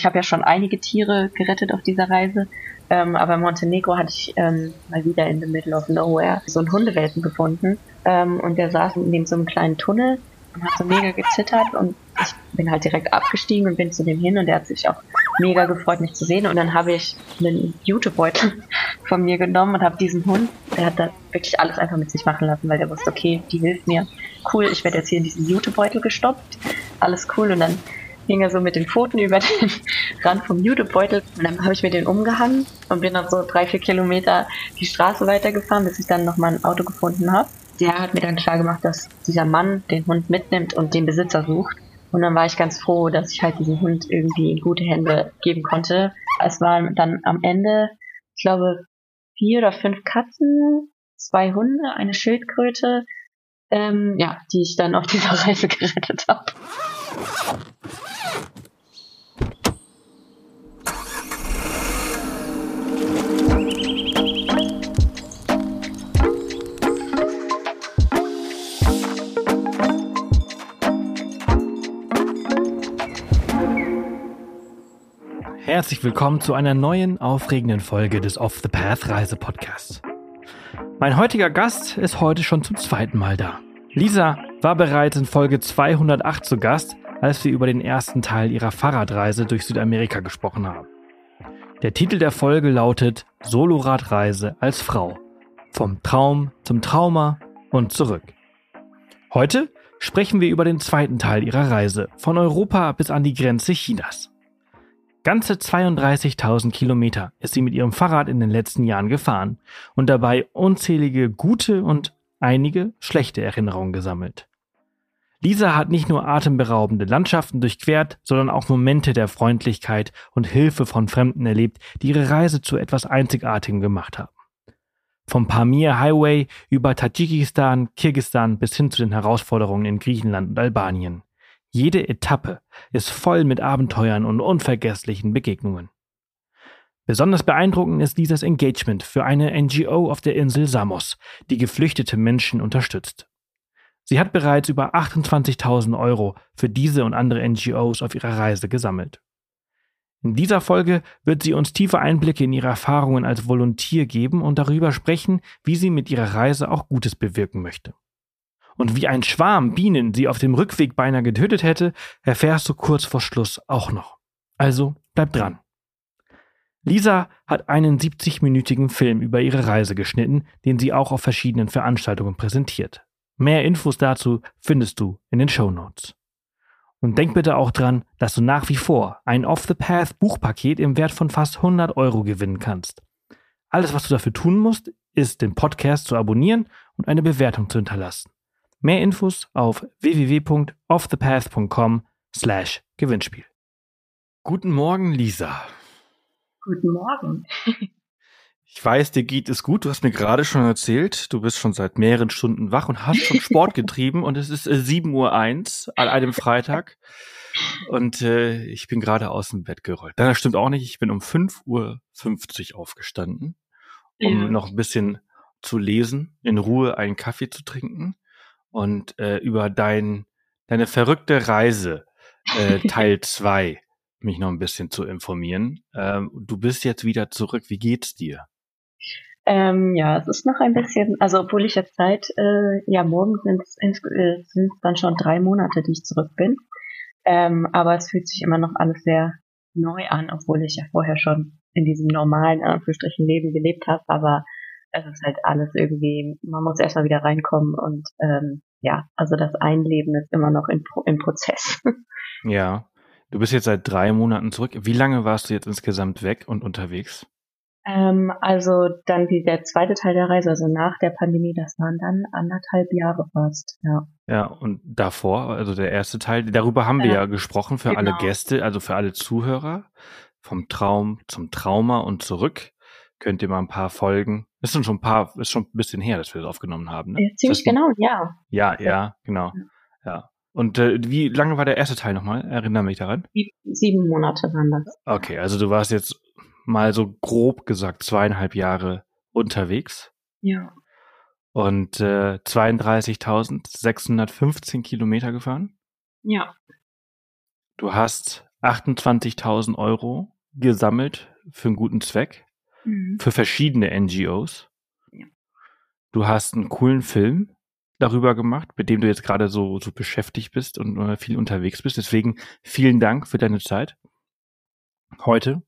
Ich habe ja schon einige Tiere gerettet auf dieser Reise, ähm, aber in Montenegro hatte ich ähm, mal wieder in the middle of nowhere so einen Hundewelpen gefunden. Ähm, und der saß neben so einem kleinen Tunnel und hat so mega gezittert. Und ich bin halt direkt abgestiegen und bin zu dem hin. Und der hat sich auch mega gefreut, mich zu sehen. Und dann habe ich einen Jutebeutel von mir genommen und habe diesen Hund, der hat da wirklich alles einfach mit sich machen lassen, weil der wusste, okay, die hilft mir. Cool, ich werde jetzt hier in diesen Jutebeutel gestoppt. Alles cool. Und dann hing er so mit den Pfoten über den Rand vom Jutebeutel und dann habe ich mir den umgehangen und bin dann so drei, vier Kilometer die Straße weitergefahren, bis ich dann nochmal ein Auto gefunden habe der hat mir dann klar gemacht, dass dieser Mann den Hund mitnimmt und den Besitzer sucht. Und dann war ich ganz froh, dass ich halt diesen Hund irgendwie in gute Hände geben konnte. Es waren dann am Ende, ich glaube, vier oder fünf Katzen, zwei Hunde, eine Schildkröte, ähm, ja, die ich dann auf dieser Reise gerettet habe. Herzlich willkommen zu einer neuen, aufregenden Folge des Off the Path Reise Podcasts. Mein heutiger Gast ist heute schon zum zweiten Mal da. Lisa war bereits in Folge 208 zu Gast, als wir über den ersten Teil ihrer Fahrradreise durch Südamerika gesprochen haben. Der Titel der Folge lautet Soloradreise als Frau. Vom Traum zum Trauma und zurück. Heute sprechen wir über den zweiten Teil ihrer Reise, von Europa bis an die Grenze Chinas. Ganze 32.000 Kilometer ist sie mit ihrem Fahrrad in den letzten Jahren gefahren und dabei unzählige gute und einige schlechte Erinnerungen gesammelt. Lisa hat nicht nur atemberaubende Landschaften durchquert, sondern auch Momente der Freundlichkeit und Hilfe von Fremden erlebt, die ihre Reise zu etwas Einzigartigem gemacht haben. Vom Pamir Highway über Tadschikistan, Kirgistan bis hin zu den Herausforderungen in Griechenland und Albanien. Jede Etappe ist voll mit Abenteuern und unvergesslichen Begegnungen. Besonders beeindruckend ist dieses Engagement für eine NGO auf der Insel Samos, die geflüchtete Menschen unterstützt. Sie hat bereits über 28.000 Euro für diese und andere NGOs auf ihrer Reise gesammelt. In dieser Folge wird sie uns tiefe Einblicke in ihre Erfahrungen als Volontier geben und darüber sprechen, wie sie mit ihrer Reise auch Gutes bewirken möchte und wie ein Schwarm Bienen sie auf dem Rückweg beinahe getötet hätte, erfährst du kurz vor Schluss auch noch. Also bleib dran. Lisa hat einen 70-minütigen Film über ihre Reise geschnitten, den sie auch auf verschiedenen Veranstaltungen präsentiert. Mehr Infos dazu findest du in den Show Notes. Und denk bitte auch dran, dass du nach wie vor ein Off the Path Buchpaket im Wert von fast 100 Euro gewinnen kannst. Alles, was du dafür tun musst, ist, den Podcast zu abonnieren und eine Bewertung zu hinterlassen. Mehr Infos auf www.offthepath.com slash Gewinnspiel. Guten Morgen, Lisa. Guten Morgen. Ich weiß, dir geht es gut. Du hast mir gerade schon erzählt, du bist schon seit mehreren Stunden wach und hast schon Sport getrieben und es ist äh, 7.01 Uhr an einem Freitag und äh, ich bin gerade aus dem Bett gerollt. Das stimmt auch nicht. Ich bin um 5.50 Uhr aufgestanden, um ja. noch ein bisschen zu lesen, in Ruhe einen Kaffee zu trinken und äh, über dein, deine verrückte Reise äh, Teil 2 mich noch ein bisschen zu informieren. Ähm, du bist jetzt wieder zurück. Wie geht's dir? Ähm, ja, es ist noch ein bisschen, also obwohl ich jetzt seit, äh, ja, morgen sind es äh, dann schon drei Monate, die ich zurück bin. Ähm, aber es fühlt sich immer noch alles sehr neu an, obwohl ich ja vorher schon in diesem normalen, Anführungsstrichen, Leben gelebt habe. Aber es ist halt alles irgendwie, man muss erstmal wieder reinkommen und ähm, ja, also das Einleben ist immer noch in, im Prozess. Ja, du bist jetzt seit drei Monaten zurück. Wie lange warst du jetzt insgesamt weg und unterwegs? Ähm, also dann wie der zweite Teil der Reise, also nach der Pandemie, das waren dann anderthalb Jahre fast, ja. Ja, und davor, also der erste Teil, darüber haben wir ja, ja gesprochen für genau. alle Gäste, also für alle Zuhörer, vom Traum zum Trauma und zurück könnt ihr mal ein paar Folgen. Ist schon ein paar, ist schon ein bisschen her, dass wir das aufgenommen haben. Ne? Ja, ziemlich genau, ja. Ja, ja, genau. Ja. Und äh, wie lange war der erste Teil nochmal? Erinnere mich daran. Sieben Monate waren das. Okay, also du warst jetzt mal so grob gesagt zweieinhalb Jahre unterwegs. Ja. Und äh, 32.615 Kilometer gefahren. Ja. Du hast 28.000 Euro gesammelt für einen guten Zweck, mhm. für verschiedene NGOs. Ja. Du hast einen coolen Film darüber gemacht, mit dem du jetzt gerade so, so beschäftigt bist und äh, viel unterwegs bist. Deswegen vielen Dank für deine Zeit heute.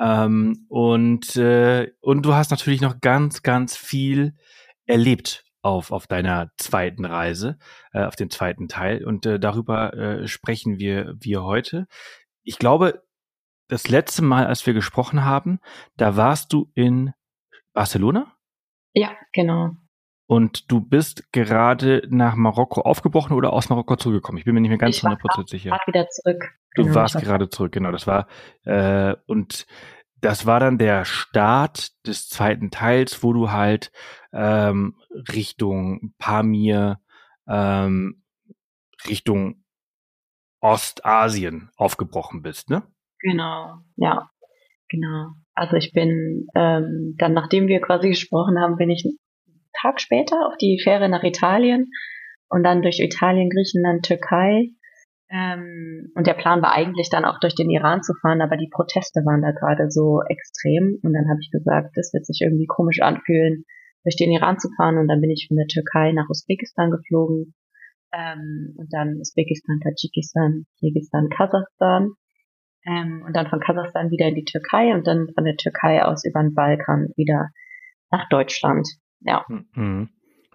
Ähm, und, äh, und du hast natürlich noch ganz, ganz viel erlebt auf, auf deiner zweiten Reise, äh, auf dem zweiten Teil. Und äh, darüber äh, sprechen wir, wir heute. Ich glaube, das letzte Mal, als wir gesprochen haben, da warst du in Barcelona? Ja, genau. Und du bist gerade nach Marokko aufgebrochen oder aus Marokko zurückgekommen? Ich bin mir nicht mehr ganz hundertprozentig sicher. Ich war wieder zurück. Du genau, warst gerade zurück, genau. Das war äh, und das war dann der Start des zweiten Teils, wo du halt ähm, Richtung Pamir, ähm, Richtung Ostasien aufgebrochen bist, ne? Genau, ja, genau. Also ich bin ähm, dann, nachdem wir quasi gesprochen haben, bin ich Tag später auf die Fähre nach Italien und dann durch Italien, Griechenland, Türkei ähm, und der Plan war eigentlich dann auch durch den Iran zu fahren, aber die Proteste waren da gerade so extrem. Und dann habe ich gesagt, das wird sich irgendwie komisch anfühlen, durch den Iran zu fahren. Und dann bin ich von der Türkei nach Usbekistan geflogen. Ähm, und dann Usbekistan, Tadschikistan, Kirgisistan, Kasachstan. Ähm, und dann von Kasachstan wieder in die Türkei und dann von der Türkei aus über den Balkan wieder nach Deutschland. Ja. Mhm.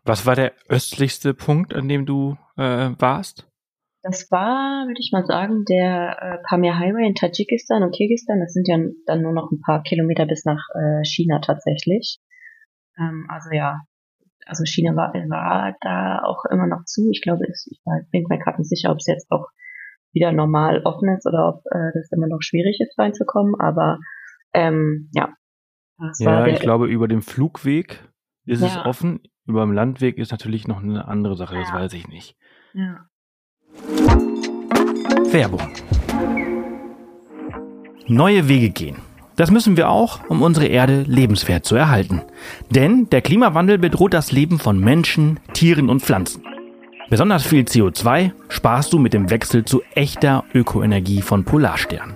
Was war der östlichste Punkt, an dem du äh, warst? Das war, würde ich mal sagen, der äh, Pamir Highway in Tadschikistan und Kirgisistan. Das sind ja dann nur noch ein paar Kilometer bis nach äh, China tatsächlich. Ähm, also ja, also China war, war da auch immer noch zu. Ich glaube, ich bin mir gerade nicht sicher, ob es jetzt auch wieder normal offen ist oder ob äh, das immer noch schwierig ist reinzukommen. Aber ähm, ja. ja, ich glaube, über den Flugweg ist ja. es offen. Über dem Landweg ist natürlich noch eine andere Sache, ja. das weiß ich nicht. Ja. Werbung. Neue Wege gehen. Das müssen wir auch, um unsere Erde lebenswert zu erhalten. Denn der Klimawandel bedroht das Leben von Menschen, Tieren und Pflanzen. Besonders viel CO2 sparst du mit dem Wechsel zu echter Ökoenergie von Polarstern.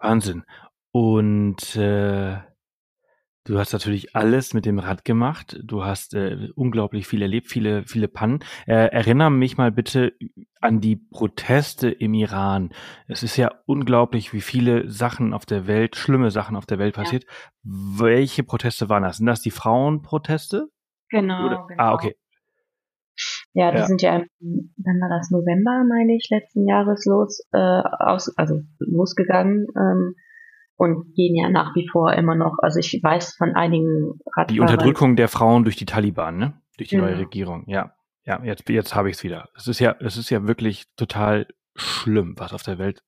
Wahnsinn. Und äh, Du hast natürlich alles mit dem Rad gemacht. Du hast äh, unglaublich viel erlebt, viele, viele Pannen. Äh, erinnere mich mal bitte an die Proteste im Iran. Es ist ja unglaublich, wie viele Sachen auf der Welt, schlimme Sachen auf der Welt passiert. Ja. Welche Proteste waren das? Sind das die Frauenproteste? Genau, Oder? genau. Ah, okay. Ja, die ja. sind ja, wann war das November, meine ich, letzten Jahres los, äh, aus, also losgegangen. Ähm, und gehen ja nach wie vor immer noch. Also ich weiß von einigen Radfahrern. Die Unterdrückung der Frauen durch die Taliban, ne? Durch die ja. neue Regierung, ja. Ja, jetzt, jetzt habe ich es wieder. Es ist ja, es ist ja wirklich total schlimm, was auf der Welt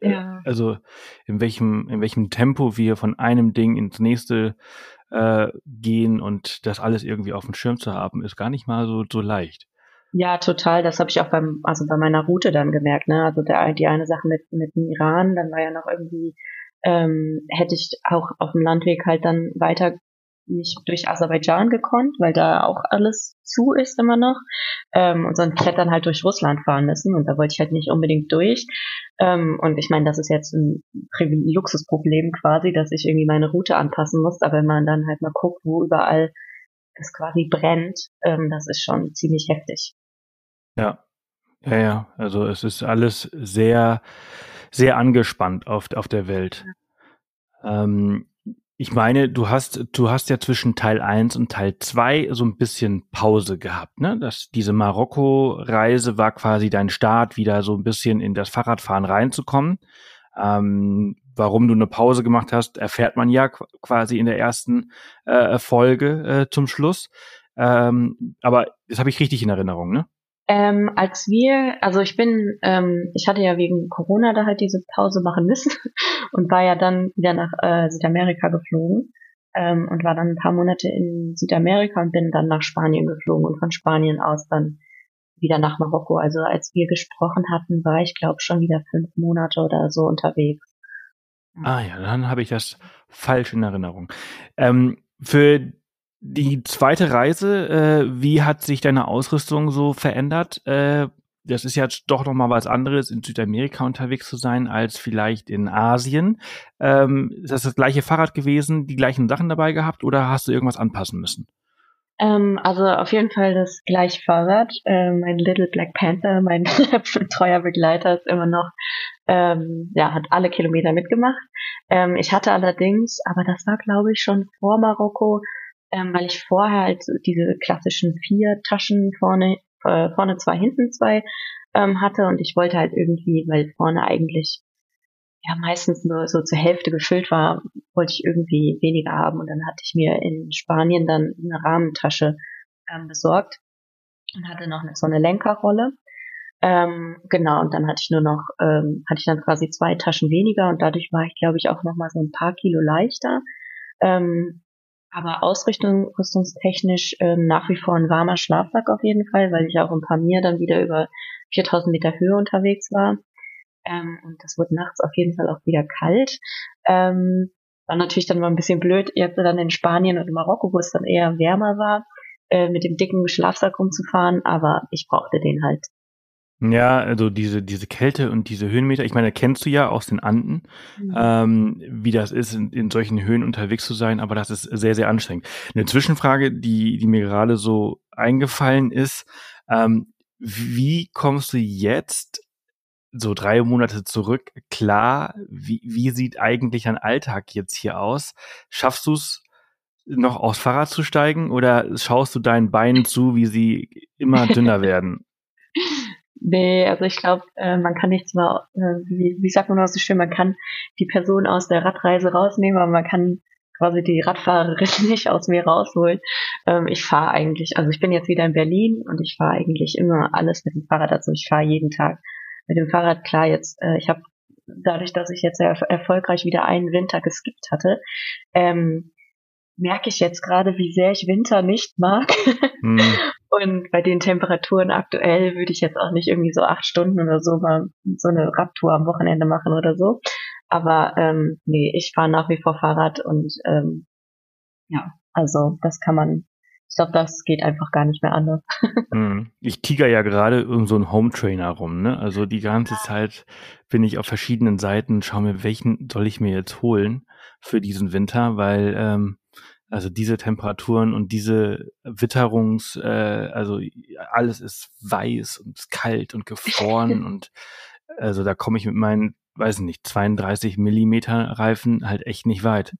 äh, ja. also in welchem, in welchem Tempo wir von einem Ding ins nächste äh, gehen und das alles irgendwie auf dem Schirm zu haben, ist gar nicht mal so, so leicht. Ja, total. Das habe ich auch beim, also bei meiner Route dann gemerkt. Ne? Also der, die eine Sache mit, mit dem Iran, dann war ja noch irgendwie ähm, hätte ich auch auf dem Landweg halt dann weiter nicht durch Aserbaidschan gekonnt, weil da auch alles zu ist immer noch. Ähm, und sonst hätte dann halt durch Russland fahren müssen und da wollte ich halt nicht unbedingt durch. Ähm, und ich meine, das ist jetzt ein Luxusproblem quasi, dass ich irgendwie meine Route anpassen muss. Aber wenn man dann halt mal guckt, wo überall es quasi brennt, ähm, das ist schon ziemlich heftig. Ja, ja, ja. Also es ist alles sehr sehr angespannt auf, auf der Welt. Ähm, ich meine, du hast, du hast ja zwischen Teil 1 und Teil 2 so ein bisschen Pause gehabt, ne? Das, diese Marokko-Reise war quasi dein Start, wieder so ein bisschen in das Fahrradfahren reinzukommen. Ähm, warum du eine Pause gemacht hast, erfährt man ja quasi in der ersten äh, Folge äh, zum Schluss. Ähm, aber das habe ich richtig in Erinnerung, ne? Ähm, als wir, also ich bin, ähm, ich hatte ja wegen Corona da halt diese Pause machen müssen und war ja dann wieder nach äh, Südamerika geflogen ähm, und war dann ein paar Monate in Südamerika und bin dann nach Spanien geflogen und von Spanien aus dann wieder nach Marokko. Also als wir gesprochen hatten, war ich glaube schon wieder fünf Monate oder so unterwegs. Ah ja, dann habe ich das falsch in Erinnerung. Ähm, für die zweite Reise, äh, wie hat sich deine Ausrüstung so verändert? Äh, das ist jetzt doch noch mal was anderes, in Südamerika unterwegs zu sein, als vielleicht in Asien. Ähm, ist das das gleiche Fahrrad gewesen, die gleichen Sachen dabei gehabt oder hast du irgendwas anpassen müssen? Ähm, also auf jeden Fall das gleiche Fahrrad. Äh, mein Little Black Panther, mein treuer Begleiter, ist immer noch, ähm, ja, hat alle Kilometer mitgemacht. Ähm, ich hatte allerdings, aber das war glaube ich schon vor Marokko, ähm, weil ich vorher halt diese klassischen vier Taschen vorne, äh, vorne zwei, hinten zwei ähm, hatte und ich wollte halt irgendwie, weil vorne eigentlich ja meistens nur so zur Hälfte gefüllt war, wollte ich irgendwie weniger haben und dann hatte ich mir in Spanien dann eine Rahmentasche ähm, besorgt und hatte noch so eine Lenkerrolle. Ähm, genau, und dann hatte ich nur noch, ähm, hatte ich dann quasi zwei Taschen weniger und dadurch war ich, glaube ich, auch noch mal so ein paar Kilo leichter. Ähm, aber Ausrichtung, rüstungstechnisch ähm, nach wie vor ein warmer Schlafsack auf jeden Fall, weil ich auch paar Pamir dann wieder über 4000 Meter Höhe unterwegs war. Ähm, und das wurde nachts auf jeden Fall auch wieder kalt. Ähm, war natürlich dann mal ein bisschen blöd, jetzt dann in Spanien und in Marokko, wo es dann eher wärmer war, äh, mit dem dicken Schlafsack rumzufahren, aber ich brauchte den halt. Ja, also diese, diese Kälte und diese Höhenmeter, ich meine, kennst du ja aus den Anden, mhm. ähm, wie das ist, in, in solchen Höhen unterwegs zu sein, aber das ist sehr, sehr anstrengend. Eine Zwischenfrage, die, die mir gerade so eingefallen ist, ähm, wie kommst du jetzt so drei Monate zurück klar, wie, wie sieht eigentlich ein Alltag jetzt hier aus? Schaffst du es noch aufs Fahrrad zu steigen oder schaust du deinen Beinen zu, wie sie immer dünner werden? Nee, also ich glaube, äh, man kann nicht zwar, äh, wie, wie sagt man das so schön, man kann die Person aus der Radreise rausnehmen, aber man kann quasi die Radfahrerin nicht aus mir rausholen. Ähm, ich fahre eigentlich, also ich bin jetzt wieder in Berlin und ich fahre eigentlich immer alles mit dem Fahrrad, also ich fahre jeden Tag mit dem Fahrrad. Klar, jetzt, äh, ich habe dadurch, dass ich jetzt sehr erfolgreich wieder einen Winter geskippt hatte, ähm, merke ich jetzt gerade, wie sehr ich Winter nicht mag. Mhm. Und bei den Temperaturen aktuell würde ich jetzt auch nicht irgendwie so acht Stunden oder so mal so eine Radtour am Wochenende machen oder so. Aber ähm, nee, ich fahre nach wie vor Fahrrad und ähm, ja, also das kann man, ich glaube, das geht einfach gar nicht mehr anders. Hm. ich tiger ja gerade irgend so ein Home Trainer rum, ne? Also die ganze Zeit bin ich auf verschiedenen Seiten, schau mir, welchen soll ich mir jetzt holen für diesen Winter, weil ähm, also diese Temperaturen und diese Witterungs, äh, also alles ist weiß und kalt und gefroren und also da komme ich mit meinen, weiß nicht, 32 Millimeter Reifen halt echt nicht weit.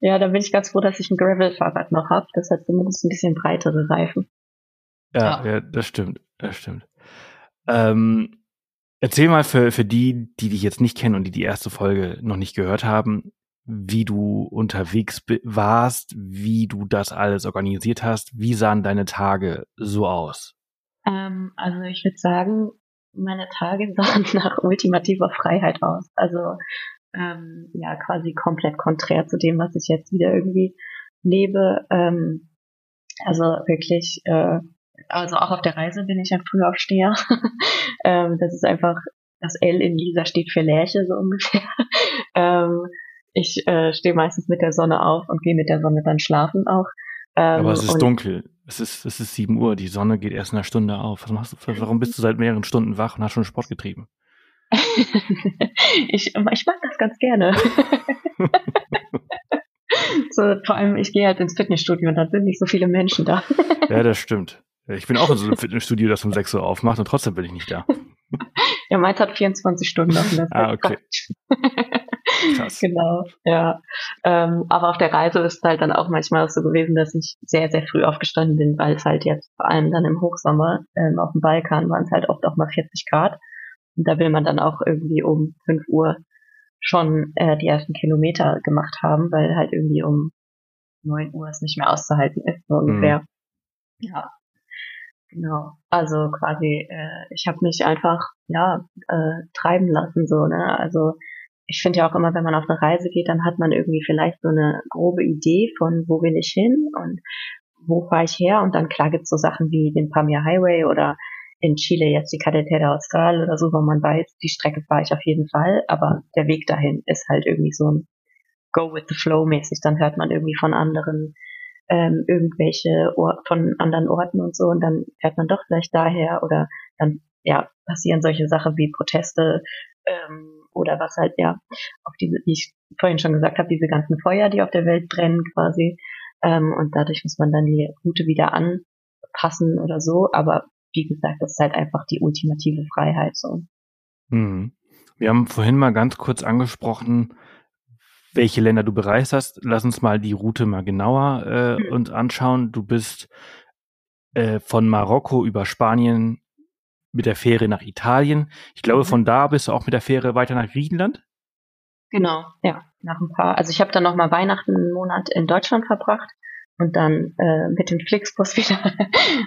Ja, da bin ich ganz froh, dass ich ein Gravel-Fahrrad noch habe. Das hat zumindest ein bisschen breitere Reifen. Ja, ja, ja das stimmt, das stimmt. Ähm, erzähl mal für, für die, die dich jetzt nicht kennen und die die erste Folge noch nicht gehört haben, wie du unterwegs warst, wie du das alles organisiert hast. Wie sahen deine Tage so aus? Ähm, also ich würde sagen, meine Tage sahen nach ultimativer Freiheit aus. Also ähm, ja, quasi komplett konträr zu dem, was ich jetzt wieder irgendwie lebe. Ähm, also wirklich, äh, also auch auf der Reise bin ich ein Frühaufsteher. ähm, das ist einfach, das L in Lisa steht für Lerche so ungefähr. ähm, ich äh, stehe meistens mit der Sonne auf und gehe mit der Sonne dann schlafen auch. Ähm, Aber es ist dunkel. Es ist, es ist sieben Uhr. Die Sonne geht erst in einer Stunde auf. Was machst du? Warum bist du seit mehreren Stunden wach und hast schon Sport getrieben? ich, ich mag das ganz gerne. so, vor allem, ich gehe halt ins Fitnessstudio und da sind nicht so viele Menschen da. ja, das stimmt. Ich bin auch in so einem Fitnessstudio, das um 6 Uhr aufmacht und trotzdem bin ich nicht da. ja, meins hat 24 Stunden offen. Ah, okay. Krass. Genau, ja. Ähm, aber auf der Reise ist es halt dann auch manchmal so gewesen, dass ich sehr, sehr früh aufgestanden bin, weil es halt jetzt vor allem dann im Hochsommer ähm, auf dem Balkan waren es halt oft auch mal 40 Grad. Und da will man dann auch irgendwie um 5 Uhr schon äh, die ersten Kilometer gemacht haben, weil halt irgendwie um 9 Uhr es nicht mehr auszuhalten ist, so ungefähr. Mhm. Ja. Genau. Also quasi, äh, ich habe mich einfach ja äh, treiben lassen so. Ne? Also ich finde ja auch immer, wenn man auf eine Reise geht, dann hat man irgendwie vielleicht so eine grobe Idee von, wo will ich hin und wo fahre ich her. Und dann klar gibt's so Sachen wie den Pamir Highway oder in Chile jetzt die Carretera Austral oder so, wo man weiß, die Strecke fahre ich auf jeden Fall, aber der Weg dahin ist halt irgendwie so ein Go with the Flow mäßig. Dann hört man irgendwie von anderen ähm, irgendwelche Or von anderen Orten und so und dann fährt man doch vielleicht daher oder dann ja passieren solche Sachen wie Proteste ähm, oder was halt ja auf diese, wie ich vorhin schon gesagt habe, diese ganzen Feuer, die auf der Welt brennen quasi ähm, und dadurch muss man dann die Route wieder anpassen oder so, aber wie gesagt, das ist halt einfach die ultimative Freiheit so. Hm. Wir haben vorhin mal ganz kurz angesprochen, welche Länder du bereist hast. Lass uns mal die Route mal genauer äh, mhm. uns anschauen. Du bist äh, von Marokko über Spanien mit der Fähre nach Italien. Ich glaube, mhm. von da bist du auch mit der Fähre weiter nach Griechenland. Genau, ja, nach ein paar. Also ich habe dann noch mal Weihnachten einen Monat in Deutschland verbracht und dann äh, mit dem Flixbus wieder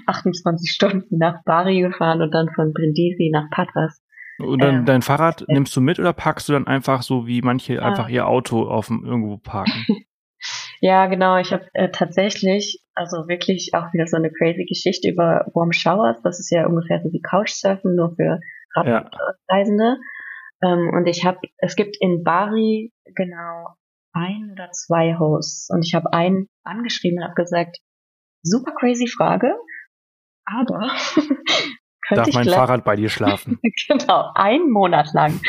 28 Stunden nach Bari gefahren und dann von Brindisi nach Patras. Und dann ähm, dein Fahrrad äh, nimmst du mit oder packst du dann einfach so wie manche einfach ihr Auto auf dem, irgendwo parken? ja, genau. Ich habe äh, tatsächlich, also wirklich auch wieder so eine crazy Geschichte über Warm Showers. Das ist ja ungefähr so wie Couchsurfen, nur für Radreisende. Ja. Ähm, und ich habe, es gibt in Bari genau ein oder zwei Hosts. Und ich habe einen angeschrieben und habe gesagt, super crazy Frage, aber Darf mein Fahrrad bei dir schlafen? genau, einen Monat lang.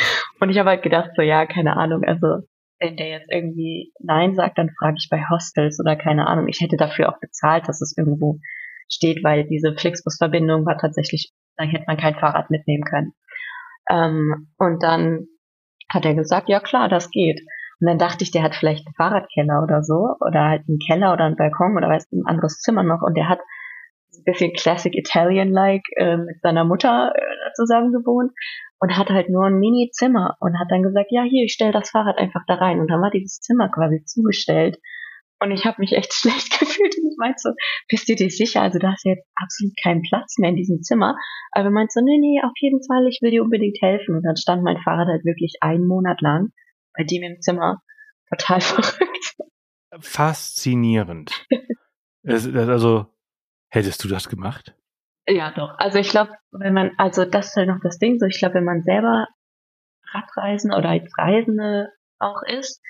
Und ich habe halt gedacht, so ja, keine Ahnung, also wenn der jetzt irgendwie Nein sagt, dann frage ich bei Hostels oder keine Ahnung. Ich hätte dafür auch bezahlt, dass es irgendwo steht, weil diese Flixbus-Verbindung war tatsächlich, da hätte man kein Fahrrad mitnehmen können. Ähm, und dann hat er gesagt, ja klar, das geht. Und dann dachte ich, der hat vielleicht einen Fahrradkeller oder so, oder halt einen Keller oder einen Balkon oder weiß ein anderes Zimmer noch. Und der hat ein bisschen Classic Italian-like äh, mit seiner Mutter äh, zusammen gewohnt und hat halt nur ein Mini-Zimmer und hat dann gesagt, ja, hier, ich stelle das Fahrrad einfach da rein. Und dann war dieses Zimmer quasi zugestellt. Und ich habe mich echt schlecht gefühlt und ich meinte so, bist du dir sicher? Also da hast jetzt absolut keinen Platz mehr in diesem Zimmer. Aber er meinte so, nee, nee, auf jeden Fall, ich will dir unbedingt helfen. Und dann stand mein Fahrrad halt wirklich einen Monat lang bei dem im Zimmer. Total verrückt. Faszinierend. also, Hättest du das gemacht? Ja, doch. Also ich glaube, wenn man, also das ist halt noch das Ding, so ich glaube, wenn man selber Radreisen oder als Reisende auch ist,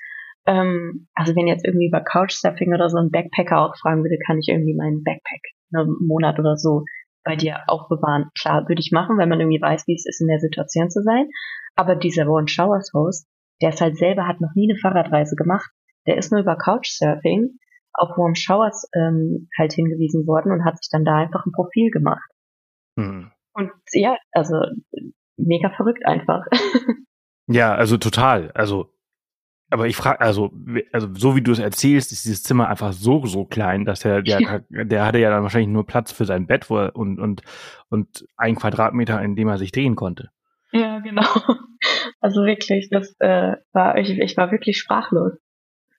ähm, also wenn jetzt irgendwie über Couchsurfing oder so ein Backpacker auch fragen würde, kann ich irgendwie meinen Backpack einen Monat oder so bei dir aufbewahren. Klar, würde ich machen, wenn man irgendwie weiß, wie es ist, in der Situation zu sein. Aber dieser One Showers Host, der ist halt selber, hat noch nie eine Fahrradreise gemacht. Der ist nur über Couchsurfing auf Warm Showers ähm, halt hingewiesen worden und hat sich dann da einfach ein Profil gemacht. Mhm. Und ja, also mega verrückt einfach. ja, also total. Also, aber ich frage, also, also so wie du es erzählst, ist dieses Zimmer einfach so, so klein, dass der, der, ja. der hatte ja dann wahrscheinlich nur Platz für sein Bett und, und, und ein Quadratmeter, in dem er sich drehen konnte. Ja, genau. Also wirklich, das äh, war, ich, ich war wirklich sprachlos.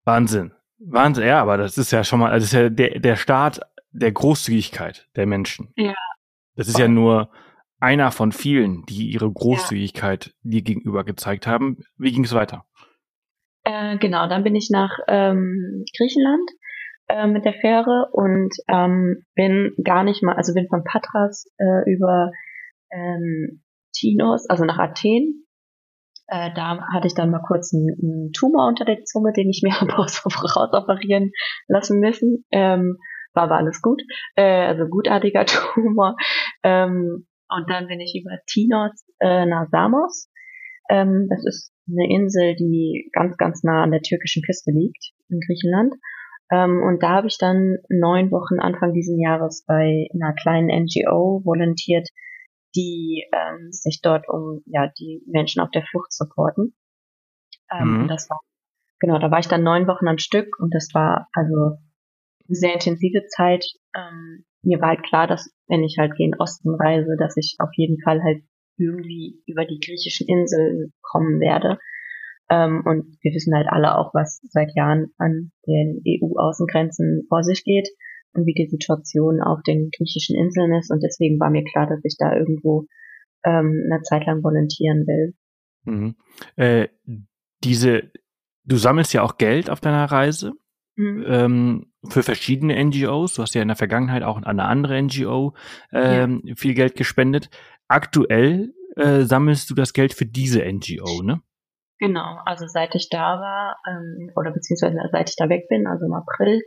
Wahnsinn. Wahnsinn, ja, aber das ist ja schon mal, also das ist ja der, der Start der Großzügigkeit der Menschen. Ja. Das ist ja nur einer von vielen, die ihre Großzügigkeit ja. dir gegenüber gezeigt haben. Wie ging es weiter? Äh, genau, dann bin ich nach ähm, Griechenland äh, mit der Fähre und ähm, bin gar nicht mal, also bin von Patras äh, über ähm, Tinos, also nach Athen äh, da hatte ich dann mal kurz einen, einen, Tumor unter der Zunge, den ich mir habe rausoperieren lassen müssen. Ähm, war aber alles gut. Äh, also gutartiger Tumor. Ähm, und dann bin ich über Tinos äh, nach Samos. Ähm, das ist eine Insel, die ganz, ganz nah an der türkischen Küste liegt, in Griechenland. Ähm, und da habe ich dann neun Wochen Anfang diesen Jahres bei einer kleinen NGO volontiert, die ähm, sich dort um ja die Menschen auf der Flucht supporten. Ähm, mhm. Das war genau, da war ich dann neun Wochen am Stück und das war also eine sehr intensive Zeit. Ähm, mir war halt klar, dass wenn ich halt gen Osten reise, dass ich auf jeden Fall halt irgendwie über die griechischen Inseln kommen werde. Ähm, und wir wissen halt alle auch, was seit Jahren an den EU-Außengrenzen vor sich geht. Und wie die Situation auf den griechischen Inseln ist. Und deswegen war mir klar, dass ich da irgendwo ähm, eine Zeit lang volontieren will. Mhm. Äh, diese, du sammelst ja auch Geld auf deiner Reise mhm. ähm, für verschiedene NGOs. Du hast ja in der Vergangenheit auch an eine andere NGO ähm, ja. viel Geld gespendet. Aktuell äh, sammelst du das Geld für diese NGO, ne? Genau, also seit ich da war, ähm, oder beziehungsweise seit ich da weg bin, also im April,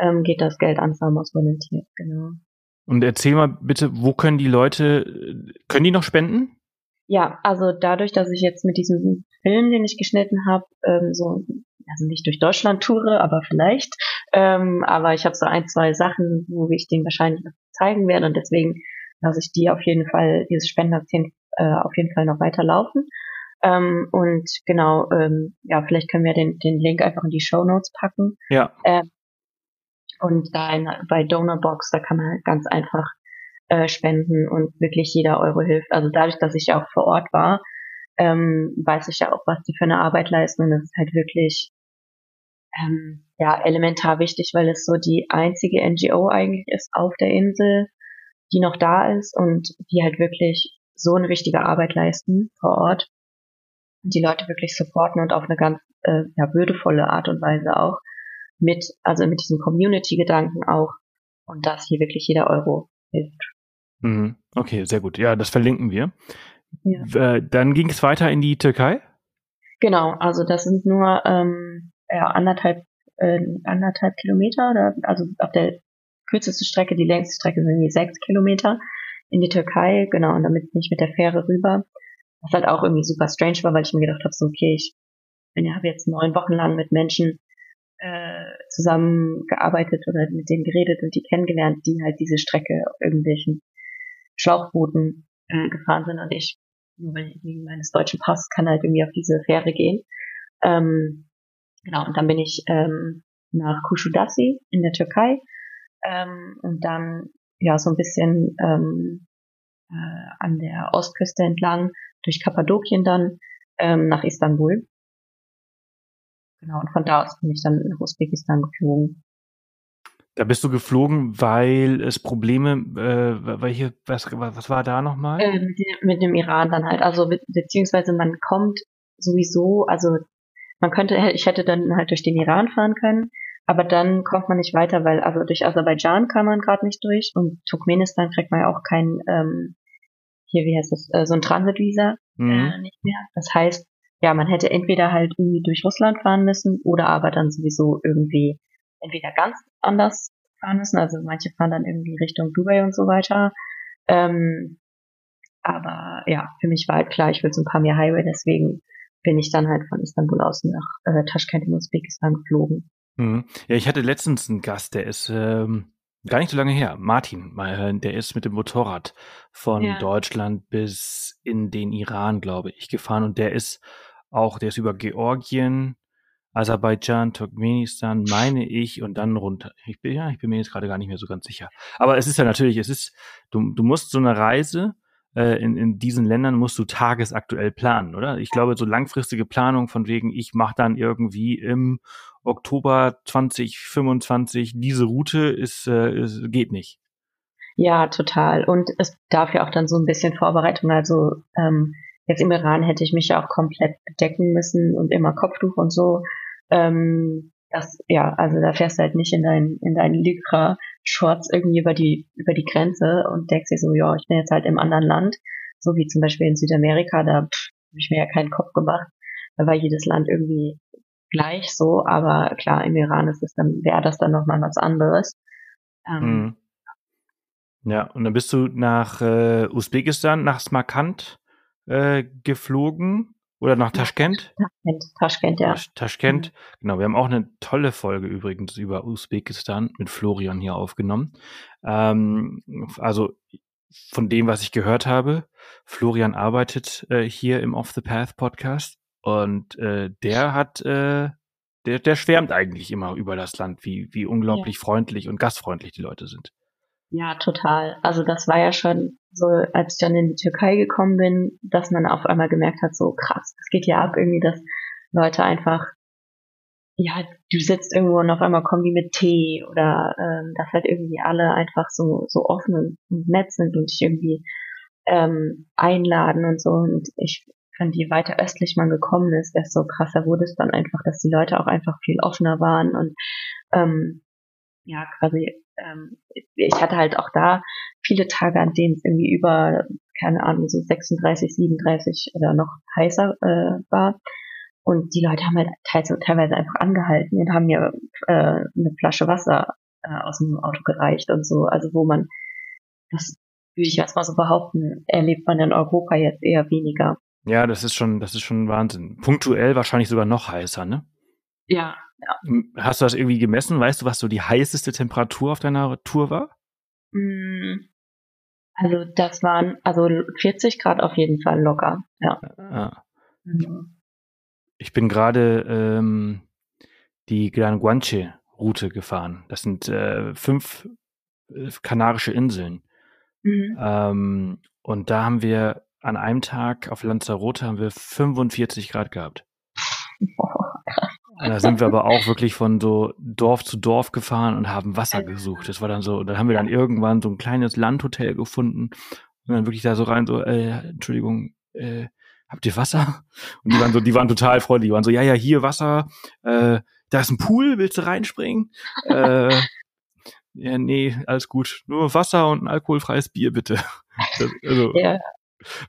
ähm, geht das Geld an Farmers Volunteer, genau. Und erzähl mal bitte, wo können die Leute, können die noch spenden? Ja, also dadurch, dass ich jetzt mit diesem Film, den ich geschnitten habe, ähm, so, also nicht durch Deutschland toure, aber vielleicht, ähm, aber ich habe so ein, zwei Sachen, wo ich den wahrscheinlich noch zeigen werde und deswegen lasse ich die auf jeden Fall, dieses Spendenaktion äh, auf jeden Fall noch weiterlaufen. Ähm, und genau, ähm, ja, vielleicht können wir den, den Link einfach in die Show Notes packen. Ja. Ähm, und da in, bei Donorbox, da kann man ganz einfach äh, spenden und wirklich jeder Euro hilft. Also dadurch, dass ich ja auch vor Ort war, ähm, weiß ich ja auch, was die für eine Arbeit leisten. Und das ist halt wirklich ähm, ja elementar wichtig, weil es so die einzige NGO eigentlich ist auf der Insel, die noch da ist und die halt wirklich so eine wichtige Arbeit leisten vor Ort. Die Leute wirklich supporten und auf eine ganz äh, ja, würdevolle Art und Weise auch mit, also mit diesem Community-Gedanken auch und dass hier wirklich jeder Euro hilft. Mhm. Okay, sehr gut. Ja, das verlinken wir. Ja. Äh, dann ging es weiter in die Türkei? Genau, also das sind nur ähm, ja, anderthalb, äh, anderthalb Kilometer, oder, also auf der kürzeste Strecke, die längste Strecke sind die sechs Kilometer in die Türkei, genau, und damit bin ich mit der Fähre rüber. Was halt auch irgendwie super strange war, weil ich mir gedacht habe, so okay, ich bin ja habe jetzt neun Wochen lang mit Menschen äh, zusammengearbeitet oder mit denen geredet und die kennengelernt, die halt diese Strecke auf irgendwelchen Schlauchbooten äh, gefahren sind und ich, nur weil ich wegen meines deutschen Passes kann halt irgendwie auf diese Fähre gehen. Ähm, genau, und dann bin ich ähm, nach Kushudasi in der Türkei ähm, und dann ja so ein bisschen ähm, äh, an der Ostküste entlang durch Kappadokien dann ähm, nach Istanbul. Genau, und von da aus bin ich dann nach Usbekistan geflogen. Da bist du geflogen, weil es Probleme, äh, weil hier, was, was war da nochmal? Äh, mit, mit dem Iran dann halt, also beziehungsweise man kommt sowieso, also man könnte, ich hätte dann halt durch den Iran fahren können, aber dann kommt man nicht weiter, weil also durch Aserbaidschan kann man gerade nicht durch und Turkmenistan kriegt man ja auch kein, ähm, hier wie heißt das, äh, so ein Transitvisa mhm. äh, nicht mehr. Das heißt, ja, man hätte entweder halt irgendwie durch Russland fahren müssen oder aber dann sowieso irgendwie entweder ganz anders fahren müssen. Also manche fahren dann irgendwie Richtung Dubai und so weiter. Ähm, aber ja, für mich war halt klar, ich will so ein paar mehr Highway, deswegen bin ich dann halt von Istanbul aus nach äh, Taschkent in Usbekistan geflogen. Mhm. Ja, ich hatte letztens einen Gast, der ist ähm, gar nicht so lange her, Martin, der ist mit dem Motorrad von ja. Deutschland bis in den Iran, glaube ich, gefahren und der ist auch, der ist über Georgien, Aserbaidschan, Turkmenistan, meine ich, und dann runter. Ich bin, ja, ich bin mir jetzt gerade gar nicht mehr so ganz sicher. Aber es ist ja natürlich, es ist, du, du musst so eine Reise äh, in, in diesen Ländern musst du tagesaktuell planen, oder? Ich glaube, so langfristige Planung von wegen, ich mache dann irgendwie im Oktober 2025 diese Route, ist, äh, ist, geht nicht. Ja, total. Und es darf ja auch dann so ein bisschen Vorbereitung, also ähm, Jetzt im Iran hätte ich mich ja auch komplett bedecken müssen und immer Kopftuch und so. Ähm, das, ja, also da fährst du halt nicht in deinen, in deinen Lycra-Shorts irgendwie über die, über die Grenze und denkst dir so, ja, ich bin jetzt halt im anderen Land. So wie zum Beispiel in Südamerika, da habe ich mir ja keinen Kopf gemacht. Da war jedes Land irgendwie gleich so, aber klar, im Iran ist es dann, wäre das dann nochmal was anderes. Ähm, mhm. Ja, und dann bist du nach äh, Usbekistan, nach Smarkand äh, geflogen oder nach Taschkent? Taschkent, Taschkent, ja. Taschkent, mhm. genau. Wir haben auch eine tolle Folge übrigens über Usbekistan mit Florian hier aufgenommen. Ähm, also von dem, was ich gehört habe, Florian arbeitet äh, hier im Off the Path Podcast und äh, der hat, äh, der, der schwärmt eigentlich immer über das Land, wie, wie unglaublich ja. freundlich und gastfreundlich die Leute sind. Ja, total. Also das war ja schon so, als ich dann in die Türkei gekommen bin, dass man auf einmal gemerkt hat, so krass, das geht ja ab, irgendwie, dass Leute einfach ja, du sitzt irgendwo und auf einmal kommen die mit Tee oder ähm, dass halt irgendwie alle einfach so, so offen und, und nett sind und dich irgendwie ähm, einladen und so. Und ich fand, je weiter östlich man gekommen ist, desto krasser wurde es dann einfach, dass die Leute auch einfach viel offener waren und ähm, ja, quasi, ähm, ich hatte halt auch da viele Tage, an denen es irgendwie über, keine Ahnung, so 36, 37 oder noch heißer äh, war. Und die Leute haben halt teilweise einfach angehalten und haben mir äh, eine Flasche Wasser äh, aus dem Auto gereicht und so. Also wo man, das würde ich jetzt mal so behaupten, erlebt man in Europa jetzt eher weniger. Ja, das ist schon, das ist schon Wahnsinn. Punktuell wahrscheinlich sogar noch heißer, ne? Ja, ja. Hast du das irgendwie gemessen? Weißt du, was so die heißeste Temperatur auf deiner Tour war? Mm, also das waren also 40 Grad auf jeden Fall locker, ja. Ah. Mhm. Ich bin gerade ähm, die Gran Guanche-Route gefahren. Das sind äh, fünf äh, kanarische Inseln. Mhm. Ähm, und da haben wir an einem Tag auf Lanzarote haben wir 45 Grad gehabt. Da sind wir aber auch wirklich von so Dorf zu Dorf gefahren und haben Wasser gesucht. Das war dann so, dann haben wir dann irgendwann so ein kleines Landhotel gefunden und dann wirklich da so rein, so, äh, Entschuldigung, äh, habt ihr Wasser? Und die waren so, die waren total freundlich, die waren so, ja, ja, hier Wasser, äh, da ist ein Pool, willst du reinspringen? äh, ja, nee, alles gut. Nur Wasser und ein alkoholfreies Bier, bitte. Das, also, ja.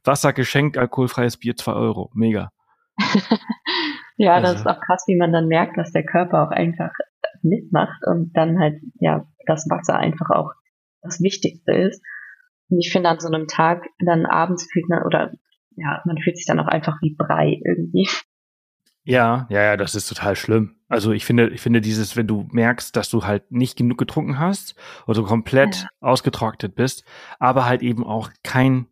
Wasser geschenkt, alkoholfreies Bier, zwei Euro. Mega. ja, also. das ist auch krass, wie man dann merkt, dass der Körper auch einfach mitmacht und dann halt, ja, das Wasser einfach auch das Wichtigste ist. Und ich finde, an so einem Tag dann abends fühlt man, oder ja, man fühlt sich dann auch einfach wie Brei irgendwie. Ja, ja, ja, das ist total schlimm. Also ich finde, ich finde dieses, wenn du merkst, dass du halt nicht genug getrunken hast oder komplett ja. ausgetrocknet bist, aber halt eben auch kein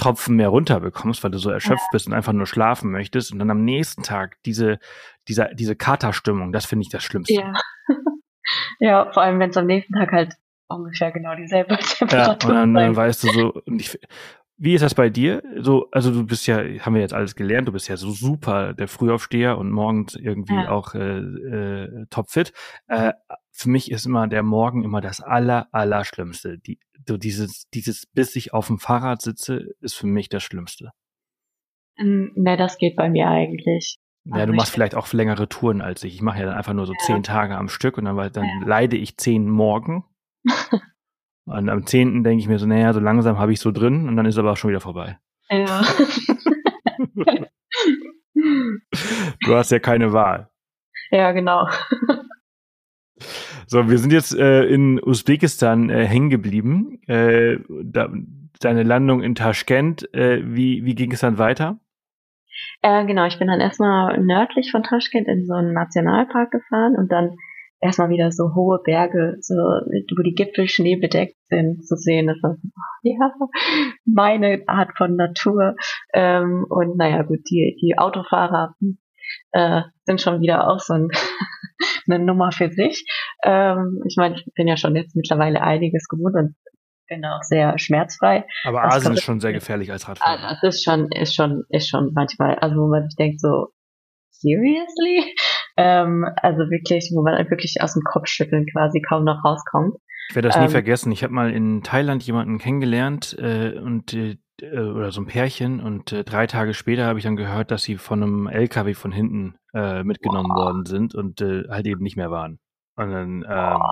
Tropfen mehr runterbekommst, weil du so erschöpft bist und einfach nur schlafen möchtest und dann am nächsten Tag diese, diese, diese Katerstimmung, das finde ich das Schlimmste. Ja. ja, vor allem, wenn es am nächsten Tag halt ungefähr genau dieselbe Temperatur Ja, und dann, dann weißt du so, ich, wie ist das bei dir? So, also du bist ja, haben wir jetzt alles gelernt, du bist ja so super der Frühaufsteher und morgens irgendwie ja. auch äh, äh, topfit. Äh, für mich ist immer der Morgen immer das aller, aller Schlimmste. Die, so dieses, dieses, bis ich auf dem Fahrrad sitze, ist für mich das Schlimmste. Ne, das geht bei mir eigentlich. Ja, du machst vielleicht auch längere Touren als ich. Ich mache ja dann einfach nur so ja. zehn Tage am Stück und dann, dann ja. leide ich zehn morgen. Und am 10. denke ich mir so, naja, so langsam habe ich so drin und dann ist aber auch schon wieder vorbei. Ja. du hast ja keine Wahl. Ja, genau. So, wir sind jetzt äh, in Usbekistan äh, hängen geblieben. Äh, da, deine Landung in Taschkent, äh, wie, wie ging es dann weiter? Äh, genau, ich bin dann erstmal nördlich von Taschkent in so einen Nationalpark gefahren und dann erstmal wieder so hohe Berge, so wo die Gipfel schneebedeckt sind, zu sehen. Das war ja meine Art von Natur. Ähm, und naja, gut, die, die Autofahrer äh, sind schon wieder auch so ein, eine Nummer für sich. Ähm, ich meine, ich bin ja schon jetzt mittlerweile einiges gewohnt und bin auch sehr schmerzfrei. Aber Asien ist schon sehr gefährlich als Radfahrer. Ah, das ist schon, ist schon, ist schon manchmal, also wo man sich denkt so, seriously? Ähm, also wirklich, wo man wirklich aus dem Kopf schütteln quasi kaum noch rauskommt. Ich werde das ähm, nie vergessen. Ich habe mal in Thailand jemanden kennengelernt äh, und äh, oder so ein Pärchen und äh, drei Tage später habe ich dann gehört, dass sie von einem LKW von hinten äh, mitgenommen wow. worden sind und äh, halt eben nicht mehr waren. Und dann ähm,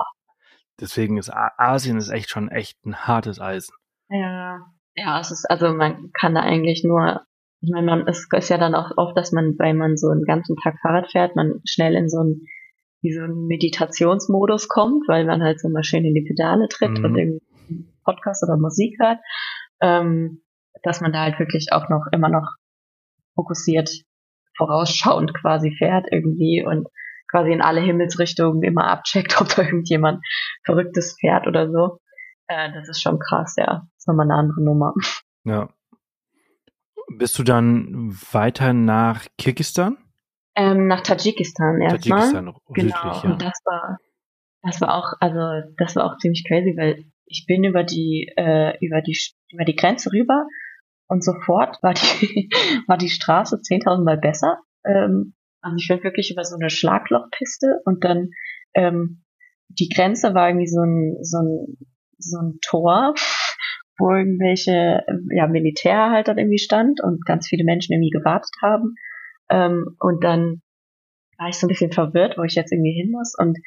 deswegen ist Asien ist echt schon echt ein hartes Eisen. Ja, ja, es ist also man kann da eigentlich nur ich meine, man, es ist ja dann auch oft, dass man, weil man so einen ganzen Tag Fahrrad fährt, man schnell in so einen, wie so einen Meditationsmodus kommt, weil man halt so mal schön in die Pedale tritt mhm. und irgendwie Podcast oder Musik hört, ähm, dass man da halt wirklich auch noch immer noch fokussiert vorausschauend quasi fährt irgendwie und quasi in alle Himmelsrichtungen immer abcheckt, ob da irgendjemand Verrücktes fährt oder so. Äh, das ist schon krass, ja. Das ist nochmal eine andere Nummer. Ja, bist du dann weiter nach Kirgistan? Ähm, nach Tadschikistan erstmal. Tadschikistan, genau. Südlich, ja. Und das war, das war auch, also das war auch ziemlich crazy, weil ich bin über die, äh, über die, über die Grenze rüber und sofort war die, war die Straße 10.000 Mal besser. Ähm, Also ich bin wirklich über so eine Schlaglochpiste und dann ähm, die Grenze war irgendwie so ein, so ein, so ein Tor, wo irgendwelche ja, Militär halt dann irgendwie stand und ganz viele Menschen irgendwie gewartet haben. Ähm, und dann war ich so ein bisschen verwirrt, wo ich jetzt irgendwie hin muss. Und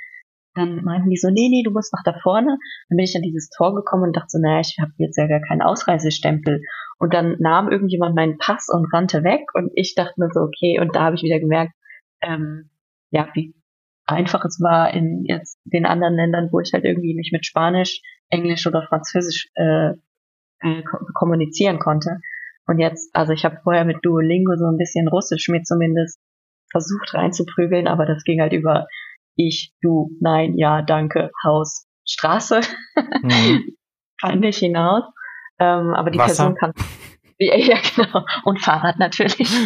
dann meinten die so, nee, nee, du musst nach da vorne. Dann bin ich an dieses Tor gekommen und dachte so, naja, ich habe jetzt ja gar keinen Ausreisestempel. Und dann nahm irgendjemand meinen Pass und rannte weg. Und ich dachte mir so, okay, und da habe ich wieder gemerkt, ähm, ja, wie einfach es war in jetzt den anderen Ländern, wo ich halt irgendwie nicht mit Spanisch, Englisch oder Französisch äh, äh, kommunizieren konnte. Und jetzt, also ich habe vorher mit Duolingo so ein bisschen Russisch mir zumindest versucht reinzuprügeln, aber das ging halt über ich, du, nein, ja, danke, Haus, Straße. Mhm. kann nicht hinaus. Ähm, aber die Wasser. Person kann. Ja, ja, genau. Und Fahrrad natürlich.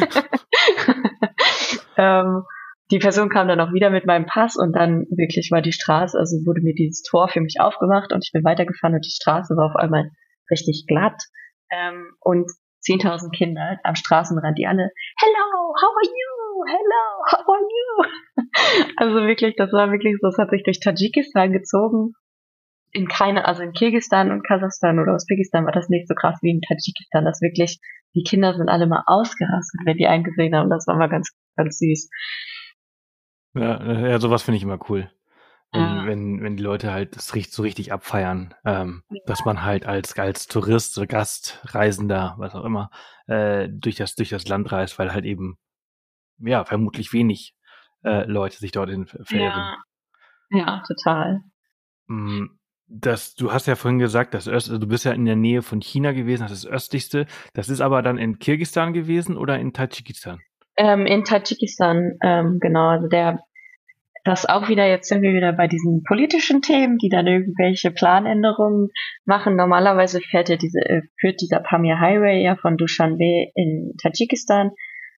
ähm, die Person kam dann auch wieder mit meinem Pass und dann wirklich war die Straße, also wurde mir dieses Tor für mich aufgemacht und ich bin weitergefahren und die Straße war auf einmal richtig glatt. Ähm, und 10.000 Kinder am Straßenrand, die alle, hello, how are you? Hello, how are you? Also wirklich, das war wirklich so, das hat sich durch Tadschikistan gezogen. In keine, also in Kirgistan und Kasachstan oder Usbekistan war das nicht so krass wie in Tadschikistan, dass wirklich, die Kinder sind alle mal ausgerastet, wenn die eingesehen haben. Das war mal ganz, ganz süß. Ja, ja sowas finde ich immer cool. Wenn, wenn, wenn die Leute halt das so richtig abfeiern, ähm, ja. dass man halt als, als Tourist oder Gast, Reisender, was auch immer, äh, durch, das, durch das Land reist, weil halt eben, ja, vermutlich wenig äh, Leute sich dorthin verirren. Ja, ja total. Mm, das, du hast ja vorhin gesagt, das Öst, also du bist ja in der Nähe von China gewesen, das ist das östlichste. Das ist aber dann in Kirgistan gewesen oder in Tadschikistan? Ähm, in Tadschikistan, ähm, genau. Also der, das auch wieder, jetzt sind wir wieder bei diesen politischen Themen, die dann irgendwelche Planänderungen machen. Normalerweise fährt ja diese, äh, führt dieser Pamir Highway ja von Dushanbe in Tadschikistan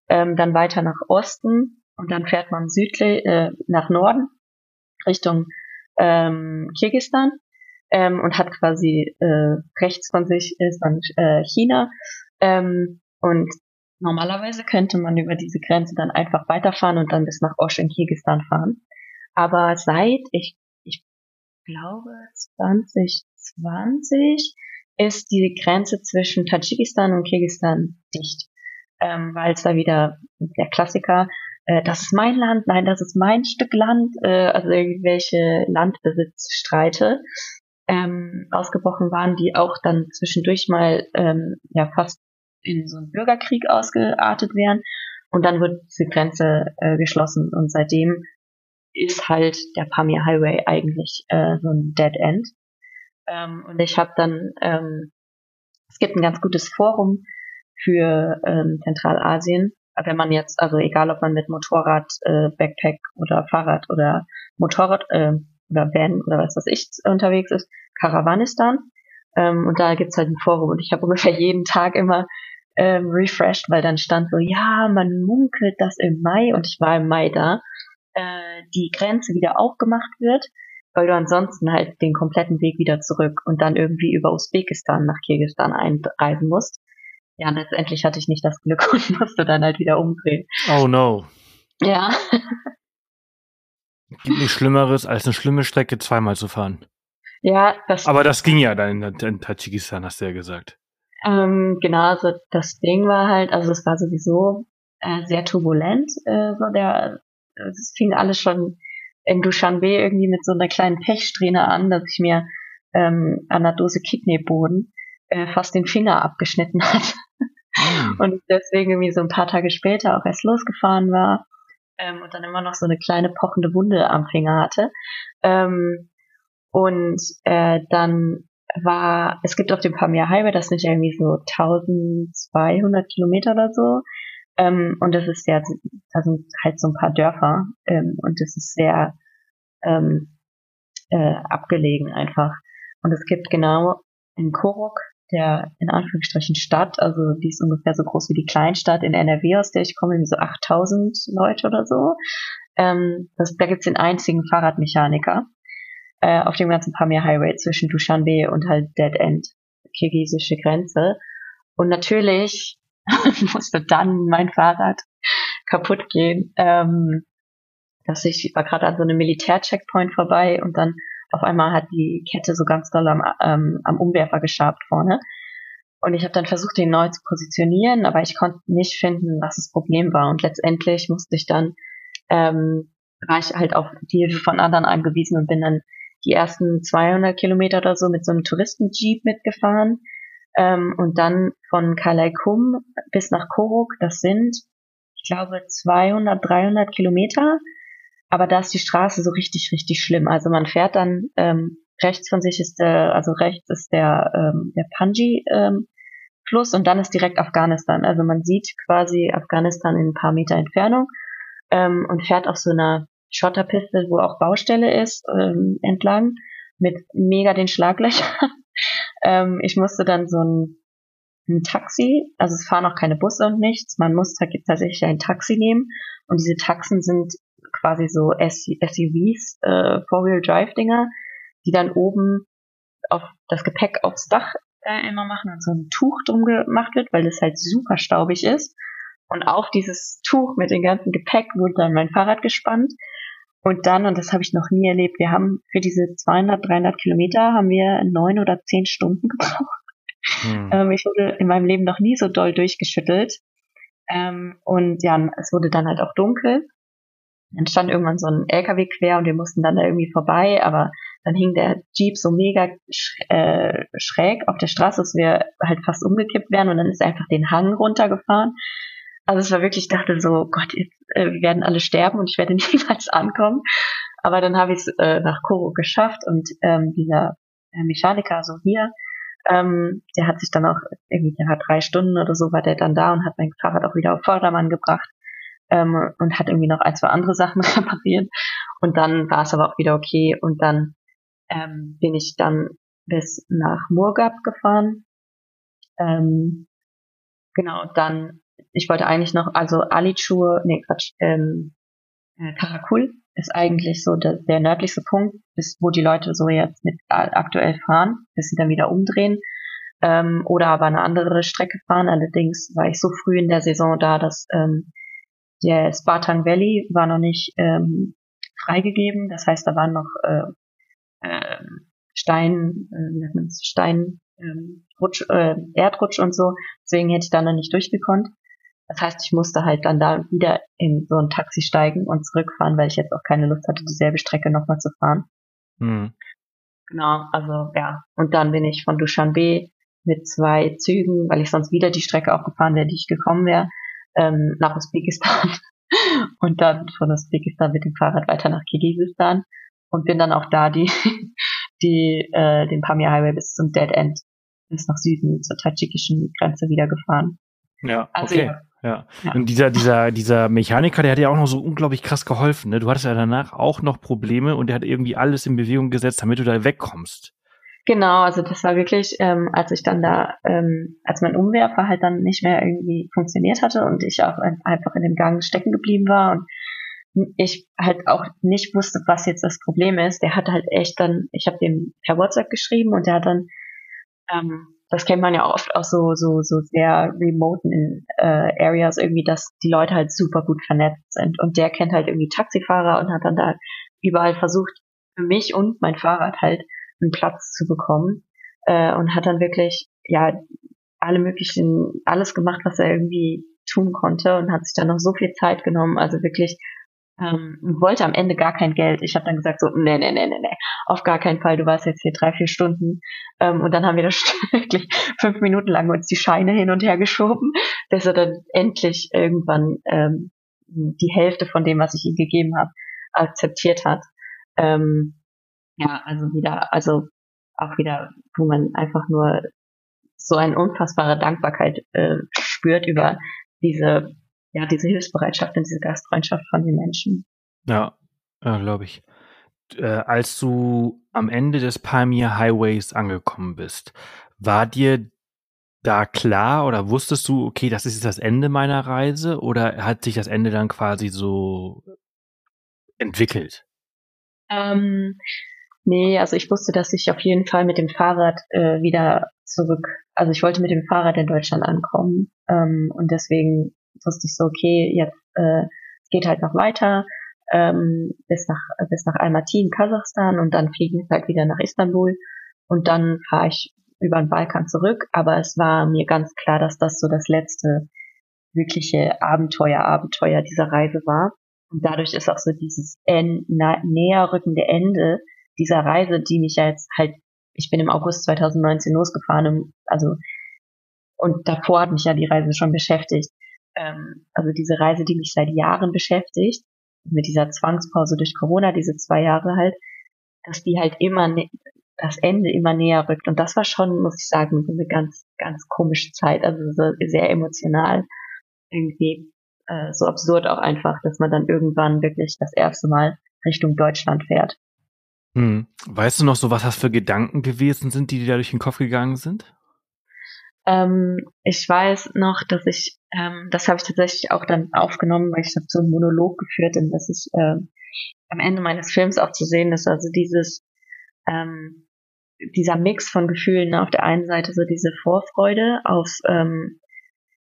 ähm, dann weiter nach Osten und dann fährt man südlich äh, nach Norden Richtung ähm, Kirgistan ähm, und hat quasi äh, rechts von sich ist dann äh, China ähm, und Normalerweise könnte man über diese Grenze dann einfach weiterfahren und dann bis nach Osh in Kirgistan fahren. Aber seit, ich, ich glaube, 2020 ist die Grenze zwischen Tadschikistan und Kirgistan dicht. Ähm, weil es da wieder der Klassiker, äh, das ist mein Land, nein, das ist mein Stück Land, äh, also irgendwelche Landbesitzstreite ähm, ausgebrochen waren, die auch dann zwischendurch mal ähm, ja fast in so einen Bürgerkrieg ausgeartet wären. Und dann wird diese Grenze äh, geschlossen. Und seitdem ist halt der Pamir Highway eigentlich äh, so ein Dead End. Ähm, und ich habe dann, ähm, es gibt ein ganz gutes Forum für ähm, Zentralasien. Wenn man jetzt, also egal ob man mit Motorrad, äh, Backpack oder Fahrrad oder Motorrad äh, oder Van oder was weiß ich unterwegs ist, Karawanistan. Ähm, und da gibt's halt ein Forum und ich habe ungefähr jeden Tag immer ähm, refreshed, weil dann stand so, ja, man munkelt, dass im Mai, und ich war im Mai da, äh, die Grenze wieder aufgemacht wird, weil du ansonsten halt den kompletten Weg wieder zurück und dann irgendwie über Usbekistan nach Kirgistan einreisen musst. Ja, letztendlich hatte ich nicht das Glück und musste dann halt wieder umdrehen. Oh no. Ja. Gibt nichts Schlimmeres, als eine schlimme Strecke zweimal zu fahren. Ja, das. Aber das ging ja dann in, in Tadschikistan, hast du ja gesagt. Ähm, genau, also das Ding war halt, also es war sowieso äh, sehr turbulent, äh, so der, es fing alles schon in Dushanbe irgendwie mit so einer kleinen Pechsträhne an, dass ich mir ähm, an der Dose Kidneyboden äh, fast den Finger abgeschnitten hat. Mhm. Und deswegen irgendwie so ein paar Tage später auch erst losgefahren war ähm, und dann immer noch so eine kleine pochende Wunde am Finger hatte. Ähm, und äh, dann war, es gibt auf dem Pamir Highway, das sind irgendwie so 1200 Kilometer oder so. Ähm, und das ist sehr, da sind halt so ein paar Dörfer ähm, und das ist sehr ähm, äh, abgelegen einfach. Und es gibt genau in Korok, der in Anführungsstrichen Stadt, also die ist ungefähr so groß wie die Kleinstadt in NRW, aus der ich komme, irgendwie so 8000 Leute oder so. Ähm, das, da gibt's den einzigen Fahrradmechaniker äh, auf dem ganzen Pamir Highway zwischen Dushanbe und halt Dead End, kirgisische Grenze. Und natürlich musste dann mein Fahrrad kaputt gehen. Ähm, dass ich war gerade an so einem Militär-Checkpoint vorbei und dann auf einmal hat die Kette so ganz doll am, ähm, am Umwerfer geschabt vorne. Und ich habe dann versucht, den neu zu positionieren, aber ich konnte nicht finden, was das Problem war. Und letztendlich musste ich dann, ähm, war ich halt auf die Hilfe von anderen angewiesen und bin dann die ersten 200 Kilometer oder so mit so einem Touristenjeep mitgefahren. Ähm, und dann von Kalaikum bis nach Koruk, das sind, ich glaube, 200, 300 Kilometer. Aber da ist die Straße so richtig, richtig schlimm. Also man fährt dann ähm, rechts von sich ist der, also rechts ist der, ähm, der Panji ähm, Fluss und dann ist direkt Afghanistan. Also man sieht quasi Afghanistan in ein paar Meter Entfernung ähm, und fährt auf so einer Schotterpiste, wo auch Baustelle ist, ähm, entlang mit mega den Schlaglöchern. Ähm, ich musste dann so ein, ein Taxi, also es fahren auch keine Busse und nichts, man muss tatsächlich ein Taxi nehmen und diese Taxen sind quasi so SUVs, äh, Four-Wheel-Drive-Dinger, die dann oben auf das Gepäck aufs Dach äh, immer machen und so ein Tuch drum gemacht wird, weil das halt super staubig ist. Und auf dieses Tuch mit dem ganzen Gepäck wurde dann mein Fahrrad gespannt. Und dann, und das habe ich noch nie erlebt, wir haben für diese 200, 300 Kilometer haben wir neun oder zehn Stunden gebraucht. Hm. Ähm, ich wurde in meinem Leben noch nie so doll durchgeschüttelt. Ähm, und ja, es wurde dann halt auch dunkel. Dann stand irgendwann so ein LKW quer und wir mussten dann da irgendwie vorbei, aber dann hing der Jeep so mega äh, schräg auf der Straße, dass wir halt fast umgekippt wären und dann ist er einfach den Hang runtergefahren. Also es war wirklich, ich dachte so, Gott, jetzt, äh, wir werden alle sterben und ich werde niemals ankommen. Aber dann habe ich es äh, nach Koro geschafft und ähm, dieser äh, Mechaniker, so hier, ähm, der hat sich dann auch irgendwie, hat drei Stunden oder so war der dann da und hat mein Fahrrad auch wieder auf Vordermann gebracht ähm, und hat irgendwie noch ein, zwei andere Sachen repariert. Und dann war es aber auch wieder okay. Und dann ähm, bin ich dann bis nach Murgab gefahren. Ähm, genau, dann, ich wollte eigentlich noch, also Alichur, nee, Quatsch, ähm, äh, Karakul ist eigentlich so der, der nördlichste Punkt, ist, wo die Leute so jetzt mit aktuell fahren, bis sie dann wieder umdrehen. Ähm, oder aber eine andere Strecke fahren. Allerdings war ich so früh in der Saison da, dass ähm, der Spartan Valley war noch nicht ähm, freigegeben. Das heißt, da waren noch äh, äh, Stein, äh, Stein, ähm, Rutsch, äh, Erdrutsch und so. Deswegen hätte ich da noch nicht durchgekonnt. Das heißt, ich musste halt dann da wieder in so ein Taxi steigen und zurückfahren, weil ich jetzt auch keine Lust hatte, dieselbe Strecke nochmal zu fahren. Mhm. Genau, also ja. Und dann bin ich von Dushanbe mit zwei Zügen, weil ich sonst wieder die Strecke auch gefahren wäre, die ich gekommen wäre, ähm, nach Usbekistan. und dann von Usbekistan mit dem Fahrrad weiter nach Kirgisistan und bin dann auch da die, die, äh, den Pamir Highway bis zum Dead End, bis nach Süden zur tadschikischen Grenze wieder gefahren. Ja, also, okay. Ja. Ja. ja. Und dieser, dieser, dieser Mechaniker, der hat ja auch noch so unglaublich krass geholfen. Ne? Du hattest ja danach auch noch Probleme und der hat irgendwie alles in Bewegung gesetzt, damit du da wegkommst. Genau, also das war wirklich, ähm, als ich dann da, ähm, als mein Umwerfer halt dann nicht mehr irgendwie funktioniert hatte und ich auch einfach in dem Gang stecken geblieben war und ich halt auch nicht wusste, was jetzt das Problem ist. Der hat halt echt dann, ich habe dem per WhatsApp geschrieben und der hat dann, ähm, das kennt man ja oft auch so so so sehr remoten äh, Areas irgendwie, dass die Leute halt super gut vernetzt sind. Und der kennt halt irgendwie Taxifahrer und hat dann da überall versucht für mich und mein Fahrrad halt einen Platz zu bekommen äh, und hat dann wirklich ja alle möglichen alles gemacht, was er irgendwie tun konnte und hat sich dann noch so viel Zeit genommen, also wirklich ähm, wollte am Ende gar kein Geld. Ich habe dann gesagt so, nee, nee, nee, nee, nee, auf gar keinen Fall, du warst jetzt hier drei, vier Stunden. Ähm, und dann haben wir das wirklich fünf Minuten lang uns die Scheine hin und her geschoben, bis er dann endlich irgendwann ähm, die Hälfte von dem, was ich ihm gegeben habe, akzeptiert hat. Ähm, ja, also wieder, also auch wieder, wo man einfach nur so eine unfassbare Dankbarkeit äh, spürt über diese ja, diese Hilfsbereitschaft und diese Gastfreundschaft von den Menschen. Ja, ja glaube ich. Äh, als du am Ende des Palmyra Highways angekommen bist, war dir da klar oder wusstest du, okay, das ist jetzt das Ende meiner Reise oder hat sich das Ende dann quasi so entwickelt? Ähm, nee, also ich wusste, dass ich auf jeden Fall mit dem Fahrrad äh, wieder zurück, also ich wollte mit dem Fahrrad in Deutschland ankommen ähm, und deswegen wusste ich so, okay, jetzt äh, geht halt noch weiter ähm, bis nach bis nach Almaty in Kasachstan und dann fliegen wir halt wieder nach Istanbul und dann fahre ich über den Balkan zurück. Aber es war mir ganz klar, dass das so das letzte wirkliche Abenteuer, Abenteuer dieser Reise war. Und dadurch ist auch so dieses en näher rückende Ende dieser Reise, die mich ja jetzt halt, ich bin im August 2019 losgefahren, also und davor hat mich ja die Reise schon beschäftigt. Ähm, also diese Reise, die mich seit Jahren beschäftigt, mit dieser Zwangspause durch Corona, diese zwei Jahre halt, dass die halt immer das Ende immer näher rückt. Und das war schon, muss ich sagen, so eine ganz, ganz komische Zeit, also so sehr emotional. Irgendwie äh, so absurd auch einfach, dass man dann irgendwann wirklich das erste Mal Richtung Deutschland fährt. Hm. Weißt du noch so, was das für Gedanken gewesen sind, die dir da durch den Kopf gegangen sind? Ähm, ich weiß noch, dass ich, ähm, das habe ich tatsächlich auch dann aufgenommen, weil ich habe so einen Monolog geführt und das ist äh, am Ende meines Films auch zu sehen ist, also dieses, ähm, dieser Mix von Gefühlen, auf der einen Seite so diese Vorfreude auf, ähm,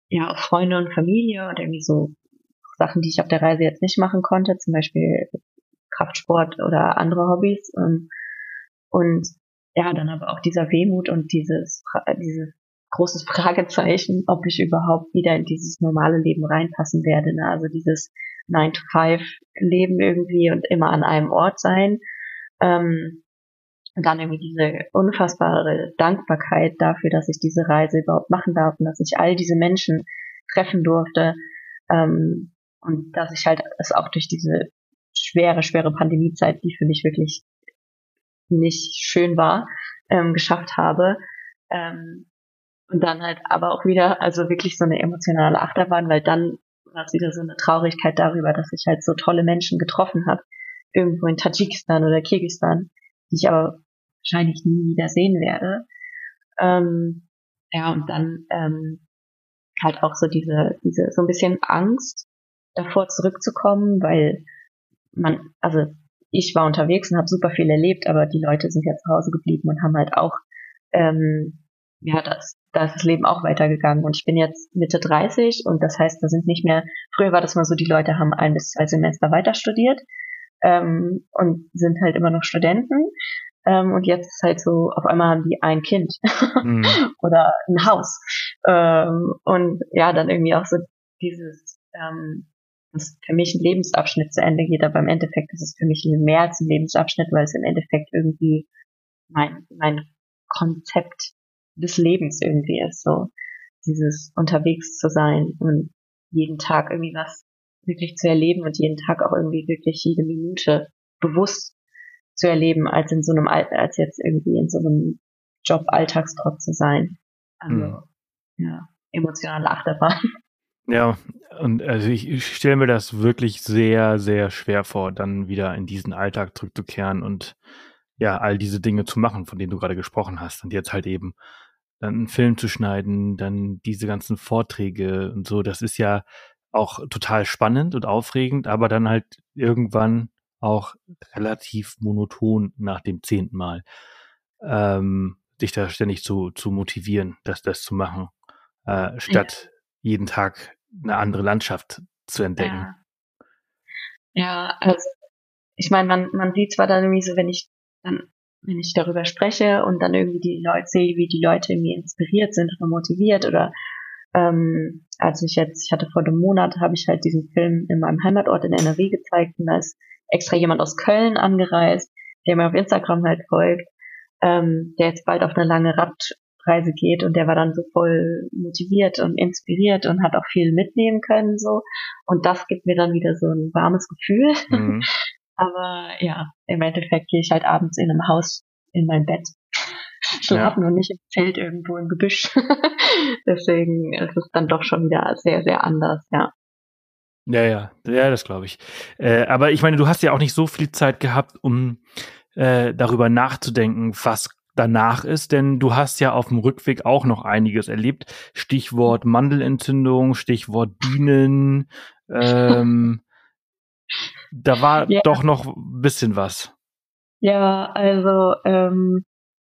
ja, auf Freunde und Familie und irgendwie so Sachen, die ich auf der Reise jetzt nicht machen konnte, zum Beispiel Kraftsport oder andere Hobbys. Und, und ja, dann aber auch dieser Wehmut und dieses, dieses großes Fragezeichen, ob ich überhaupt wieder in dieses normale Leben reinpassen werde. Ne? Also dieses 9-to-5-Leben irgendwie und immer an einem Ort sein. Ähm, und dann irgendwie diese unfassbare Dankbarkeit dafür, dass ich diese Reise überhaupt machen darf und dass ich all diese Menschen treffen durfte. Ähm, und dass ich halt es auch durch diese schwere, schwere Pandemiezeit, die für mich wirklich nicht schön war, ähm, geschafft habe. Ähm, und dann halt aber auch wieder, also wirklich so eine emotionale Achterbahn, weil dann war es wieder so eine Traurigkeit darüber, dass ich halt so tolle Menschen getroffen habe, irgendwo in Tadschikistan oder Kirgisistan, die ich aber wahrscheinlich nie wieder sehen werde. Ähm, ja, und dann ähm, halt auch so diese, diese, so ein bisschen Angst davor zurückzukommen, weil man, also ich war unterwegs und habe super viel erlebt, aber die Leute sind ja zu Hause geblieben und haben halt auch, ähm, ja, das, da ist das Leben auch weitergegangen. Und ich bin jetzt Mitte 30 und das heißt, da sind nicht mehr, früher war das mal so, die Leute haben ein bis zwei Semester weiter studiert ähm, und sind halt immer noch Studenten. Ähm, und jetzt ist halt so, auf einmal haben die ein Kind mhm. oder ein Haus. Ähm, und ja, dann irgendwie auch so dieses, ähm, für mich ein Lebensabschnitt zu Ende geht, aber im Endeffekt ist es für mich mehr als ein Lebensabschnitt, weil es im Endeffekt irgendwie mein, mein Konzept des Lebens irgendwie ist, so dieses unterwegs zu sein und jeden Tag irgendwie was wirklich zu erleben und jeden Tag auch irgendwie wirklich jede Minute bewusst zu erleben, als in so einem als jetzt irgendwie in so einem Job Alltagstrott zu sein. Also mhm. ja, emotionale Achterbahn. Ja, und also ich, ich stelle mir das wirklich sehr, sehr schwer vor, dann wieder in diesen Alltag zurückzukehren und ja, all diese Dinge zu machen, von denen du gerade gesprochen hast. Und jetzt halt eben dann einen Film zu schneiden, dann diese ganzen Vorträge und so, das ist ja auch total spannend und aufregend, aber dann halt irgendwann auch relativ monoton nach dem zehnten Mal, ähm, dich da ständig zu, zu motivieren, das, das zu machen, äh, statt ja. jeden Tag eine andere Landschaft zu entdecken. Ja, ja also ich meine, man, man sieht zwar dann irgendwie so, wenn ich dann, wenn ich darüber spreche und dann irgendwie die Leute sehe, wie die Leute irgendwie inspiriert sind oder motiviert oder ähm, als ich jetzt, ich hatte vor einem Monat, habe ich halt diesen Film in meinem Heimatort in NRW gezeigt und da ist extra jemand aus Köln angereist, der mir auf Instagram halt folgt, ähm, der jetzt bald auf eine lange Radreise geht und der war dann so voll motiviert und inspiriert und hat auch viel mitnehmen können so und das gibt mir dann wieder so ein warmes Gefühl. Mhm. Aber ja, im Endeffekt gehe ich halt abends in einem Haus in mein Bett schlafen ja. und nicht im Zelt irgendwo im Gebüsch. Deswegen ist es dann doch schon wieder sehr, sehr anders, ja. Ja, ja, ja, das glaube ich. Äh, aber ich meine, du hast ja auch nicht so viel Zeit gehabt, um äh, darüber nachzudenken, was danach ist, denn du hast ja auf dem Rückweg auch noch einiges erlebt. Stichwort Mandelentzündung, Stichwort Bienen. Ähm, da war ja. doch noch ein bisschen was. Ja, also ähm,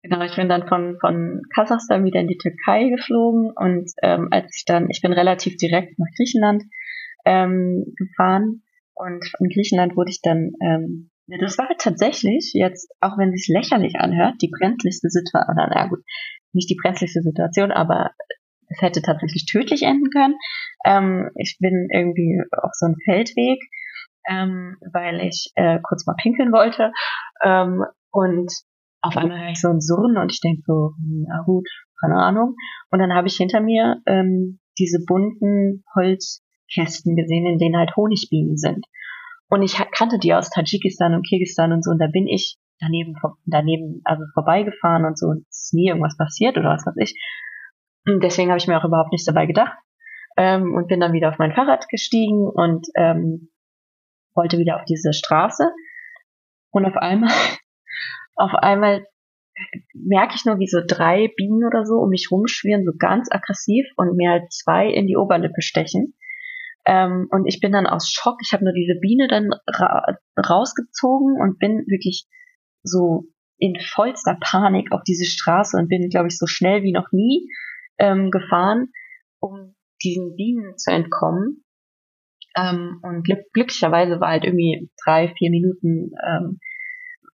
Genau, ich bin dann von, von Kasachstan wieder in die Türkei geflogen und ähm, als ich dann, ich bin relativ direkt nach Griechenland ähm, gefahren und in Griechenland wurde ich dann, ähm, das war tatsächlich jetzt, auch wenn es sich lächerlich anhört, die brenzligste Situation, oder na gut, nicht die brenzligste Situation, aber es hätte tatsächlich tödlich enden können. Ähm, ich bin irgendwie auf so einem Feldweg, ähm, weil ich äh, kurz mal pinkeln wollte ähm, und auf einmal höre ich so ein Surren und ich denke so, na gut, keine Ahnung. Und dann habe ich hinter mir ähm, diese bunten Holzkästen gesehen, in denen halt Honigbienen sind. Und ich kannte die aus Tadschikistan und Kirgisistan und so, und da bin ich daneben, daneben, also vorbeigefahren und so, und es ist nie irgendwas passiert oder was weiß ich. Und deswegen habe ich mir auch überhaupt nichts dabei gedacht. Ähm, und bin dann wieder auf mein Fahrrad gestiegen und ähm, wollte wieder auf diese Straße. Und auf einmal auf einmal merke ich nur, wie so drei Bienen oder so um mich rumschwirren, so ganz aggressiv und mir halt zwei in die Oberlippe stechen. Ähm, und ich bin dann aus Schock. Ich habe nur diese Biene dann ra rausgezogen und bin wirklich so in vollster Panik auf diese Straße und bin, glaube ich, so schnell wie noch nie ähm, gefahren, um diesen Bienen zu entkommen. Ähm, und glück glücklicherweise war halt irgendwie drei, vier Minuten ähm,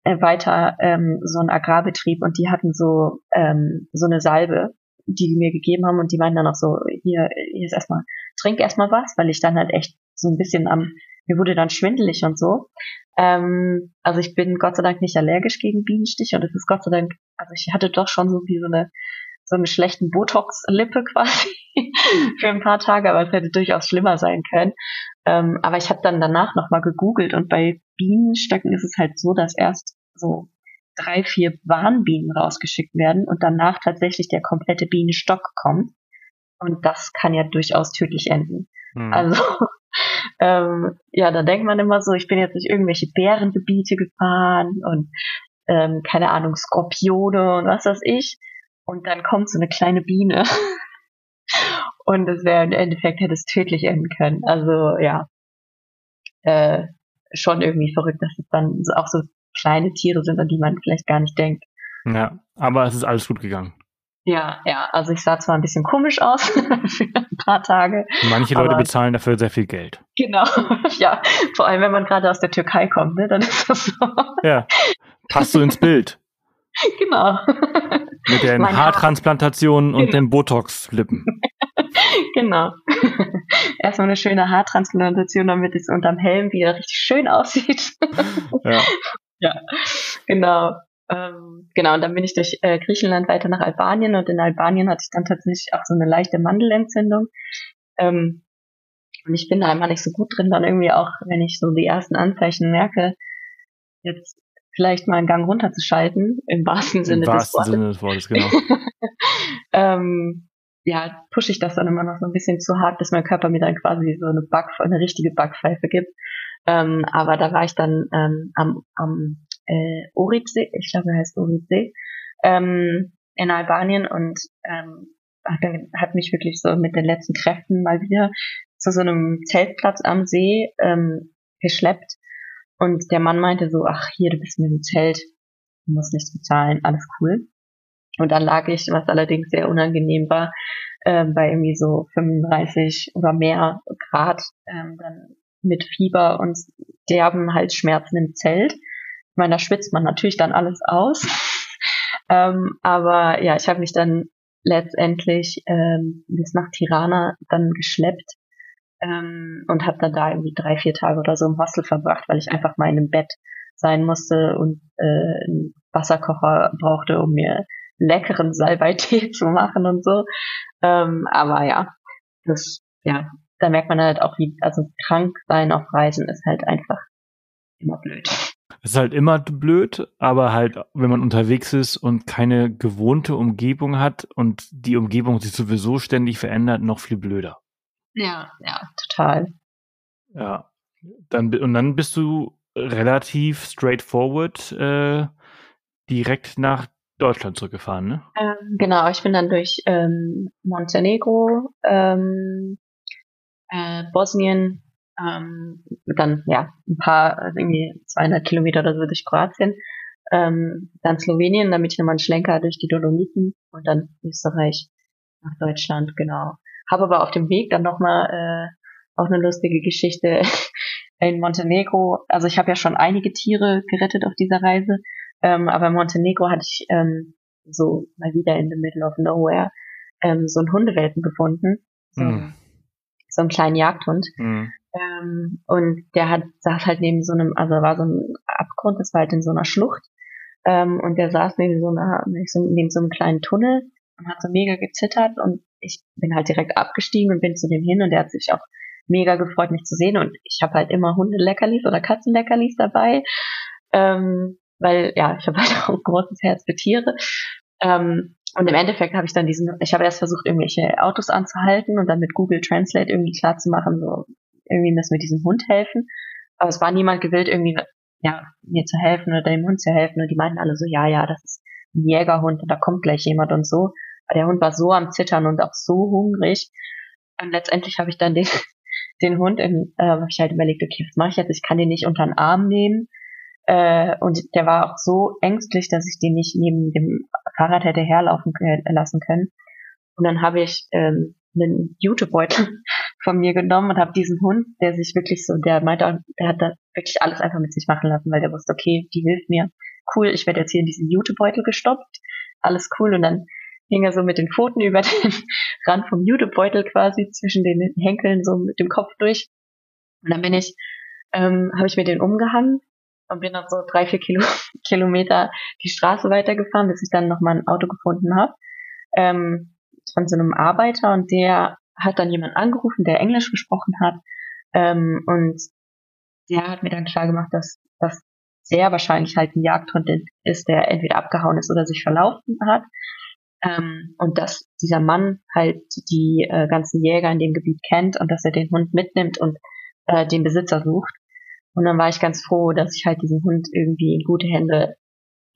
äh, weiter ähm, so ein Agrarbetrieb und die hatten so ähm, so eine Salbe, die die mir gegeben haben und die meinen dann auch so, hier, hier ist erstmal, trink erstmal was, weil ich dann halt echt so ein bisschen am, mir wurde dann schwindelig und so. Ähm, also ich bin Gott sei Dank nicht allergisch gegen Bienenstich und es ist Gott sei Dank, also ich hatte doch schon so wie so eine so eine schlechten Botox-Lippe quasi für ein paar Tage, aber es hätte durchaus schlimmer sein können. Ähm, aber ich habe dann danach nochmal gegoogelt und bei Bienenstöcken ist es halt so, dass erst so drei, vier Warnbienen rausgeschickt werden und danach tatsächlich der komplette Bienenstock kommt. Und das kann ja durchaus tödlich enden. Hm. Also ähm, ja, da denkt man immer so, ich bin jetzt durch irgendwelche Bärengebiete gefahren und ähm, keine Ahnung, Skorpione und was weiß ich. Und dann kommt so eine kleine Biene. und es wäre im Endeffekt hätte es tödlich enden können. Also ja, äh, schon irgendwie verrückt, dass es dann auch so kleine Tiere sind, an die man vielleicht gar nicht denkt. Ja, aber es ist alles gut gegangen. Ja, ja, also ich sah zwar ein bisschen komisch aus für ein paar Tage. Manche Leute bezahlen dafür sehr viel Geld. Genau, ja. Vor allem, wenn man gerade aus der Türkei kommt, ne, dann ist das so. Ja, passt du ins Bild. Genau. Mit den Haartransplantationen und genau. den Botox-Lippen. genau. Erstmal eine schöne Haartransplantation, damit es unterm Helm wieder richtig schön aussieht. ja. ja, genau. Ähm, genau, und dann bin ich durch äh, Griechenland weiter nach Albanien und in Albanien hatte ich dann tatsächlich auch so eine leichte Mandelentzündung. Ähm, und ich bin da immer nicht so gut drin, dann irgendwie auch, wenn ich so die ersten Anzeichen merke, jetzt vielleicht mal einen Gang runterzuschalten, im wahrsten Sinne, Im wahrsten des, Sinne des Wortes. genau. ähm, ja, pushe ich das dann immer noch so ein bisschen zu hart, bis mein Körper mir dann quasi so eine Back, eine richtige Backpfeife gibt. Ähm, aber da war ich dann ähm, am, am äh, Oritsee, ich glaube, er heißt Oritsee, ähm, in Albanien und ähm, hat, hat mich wirklich so mit den letzten Kräften mal wieder zu so einem Zeltplatz am See ähm, geschleppt und der Mann meinte so, ach hier, du bist mit dem Zelt, du musst nichts bezahlen, alles cool. Und dann lag ich, was allerdings sehr unangenehm war, äh, bei irgendwie so 35 oder mehr Grad, ähm, dann mit Fieber und derben halt Schmerzen im Zelt. Ich meine, da schwitzt man natürlich dann alles aus. ähm, aber ja, ich habe mich dann letztendlich ähm, bis nach Tirana dann geschleppt ähm, und habe dann da irgendwie drei, vier Tage oder so im Hostel verbracht, weil ich einfach mal in einem Bett sein musste und äh, einen Wasserkocher brauchte, um mir leckeren Salbeitee zu machen und so. Ähm, aber ja, das, ja, da merkt man halt auch, wie, also krank sein auf Reisen ist halt einfach immer blöd. Es ist halt immer blöd, aber halt, wenn man unterwegs ist und keine gewohnte Umgebung hat und die Umgebung sich sowieso ständig verändert, noch viel blöder. Ja, ja, total. Ja. Dann, und dann bist du relativ straightforward äh, direkt nach Deutschland zurückgefahren, ne? Ähm, genau, ich bin dann durch ähm, Montenegro, ähm, äh, Bosnien, ähm, dann ja ein paar, also irgendwie 200 Kilometer oder so durch Kroatien ähm, dann Slowenien, damit ich nochmal einen Schlenker durch die Dolomiten und dann Österreich nach Deutschland, genau. Habe aber auf dem Weg dann nochmal äh, auch eine lustige Geschichte in Montenegro. Also ich habe ja schon einige Tiere gerettet auf dieser Reise, ähm, aber in Montenegro hatte ich ähm, so mal wieder in the middle of nowhere ähm, so einen Hundewelpen gefunden. So, mm. so einen kleinen Jagdhund. Mm. Ähm, und der hat, saß halt neben so einem, also war so ein Abgrund, das war halt in so einer Schlucht. Ähm, und der saß neben so einer, neben so einem kleinen Tunnel und hat so mega gezittert und ich bin halt direkt abgestiegen und bin zu dem hin und der hat sich auch mega gefreut, mich zu sehen und ich habe halt immer Hundeleckerlis oder Katzenleckerlis dabei, ähm, weil ja, ich habe halt auch ein großes Herz für Tiere. Ähm, und im Endeffekt habe ich dann diesen, ich habe erst versucht, irgendwelche Autos anzuhalten und dann mit Google Translate irgendwie klar zu machen, so irgendwie müssen wir diesem Hund helfen. Aber es war niemand gewillt, irgendwie ja, mir zu helfen oder dem Hund zu helfen. Und die meinten alle so, ja, ja, das ist ein Jägerhund und da kommt gleich jemand und so. Der Hund war so am Zittern und auch so hungrig. Und letztendlich habe ich dann den, den Hund, in, äh, habe ich halt überlegt, okay, was mache ich jetzt? Ich kann den nicht unter den Arm nehmen. Äh, und der war auch so ängstlich, dass ich den nicht neben dem Fahrrad hätte herlaufen lassen können. Und dann habe ich ähm, einen Jutebeutel von mir genommen und habe diesen Hund, der sich wirklich so, der meinte, der hat da wirklich alles einfach mit sich machen lassen, weil der wusste, okay, die hilft mir. Cool, ich werde jetzt hier in diesen Jutebeutel gestoppt. Alles cool. Und dann hing er so mit den Pfoten über den Rand vom Jutebeutel quasi zwischen den Henkeln so mit dem Kopf durch. Und dann bin ich, ähm, habe ich mir den umgehangen und bin dann so drei, vier Kilo, Kilometer die Straße weitergefahren, bis ich dann nochmal ein Auto gefunden habe. Ähm, von so einem Arbeiter und der hat dann jemand angerufen, der Englisch gesprochen hat. Ähm, und der hat mir dann klar gemacht, dass das sehr wahrscheinlich halt ein Jagdhund ist, der entweder abgehauen ist oder sich verlaufen hat. Ähm, und dass dieser Mann halt die äh, ganzen Jäger in dem Gebiet kennt und dass er den Hund mitnimmt und äh, den Besitzer sucht. Und dann war ich ganz froh, dass ich halt diesen Hund irgendwie in gute Hände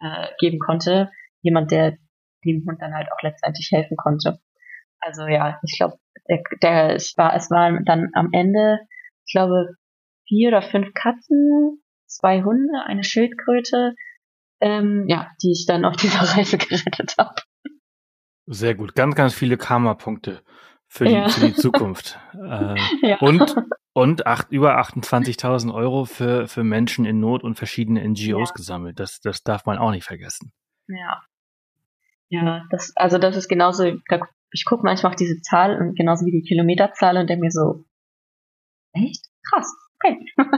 äh, geben konnte. Jemand, der dem Hund dann halt auch letztendlich helfen konnte. Also ja, ich glaube, der, der, es war, es waren dann am Ende, ich glaube, vier oder fünf Katzen, zwei Hunde, eine Schildkröte, ähm, ja, die ich dann auf dieser Reise gerettet habe. Sehr gut, ganz, ganz viele Karma-Punkte für die, ja. für die Zukunft. äh, ja. Und und acht, über 28.000 Euro für, für Menschen in Not und verschiedene NGOs ja. gesammelt. Das, das darf man auch nicht vergessen. Ja. Ja, das, also das ist genauso, ich gucke manchmal auf diese Zahl und genauso wie die Kilometerzahl und denke mir so, echt? Krass. Okay.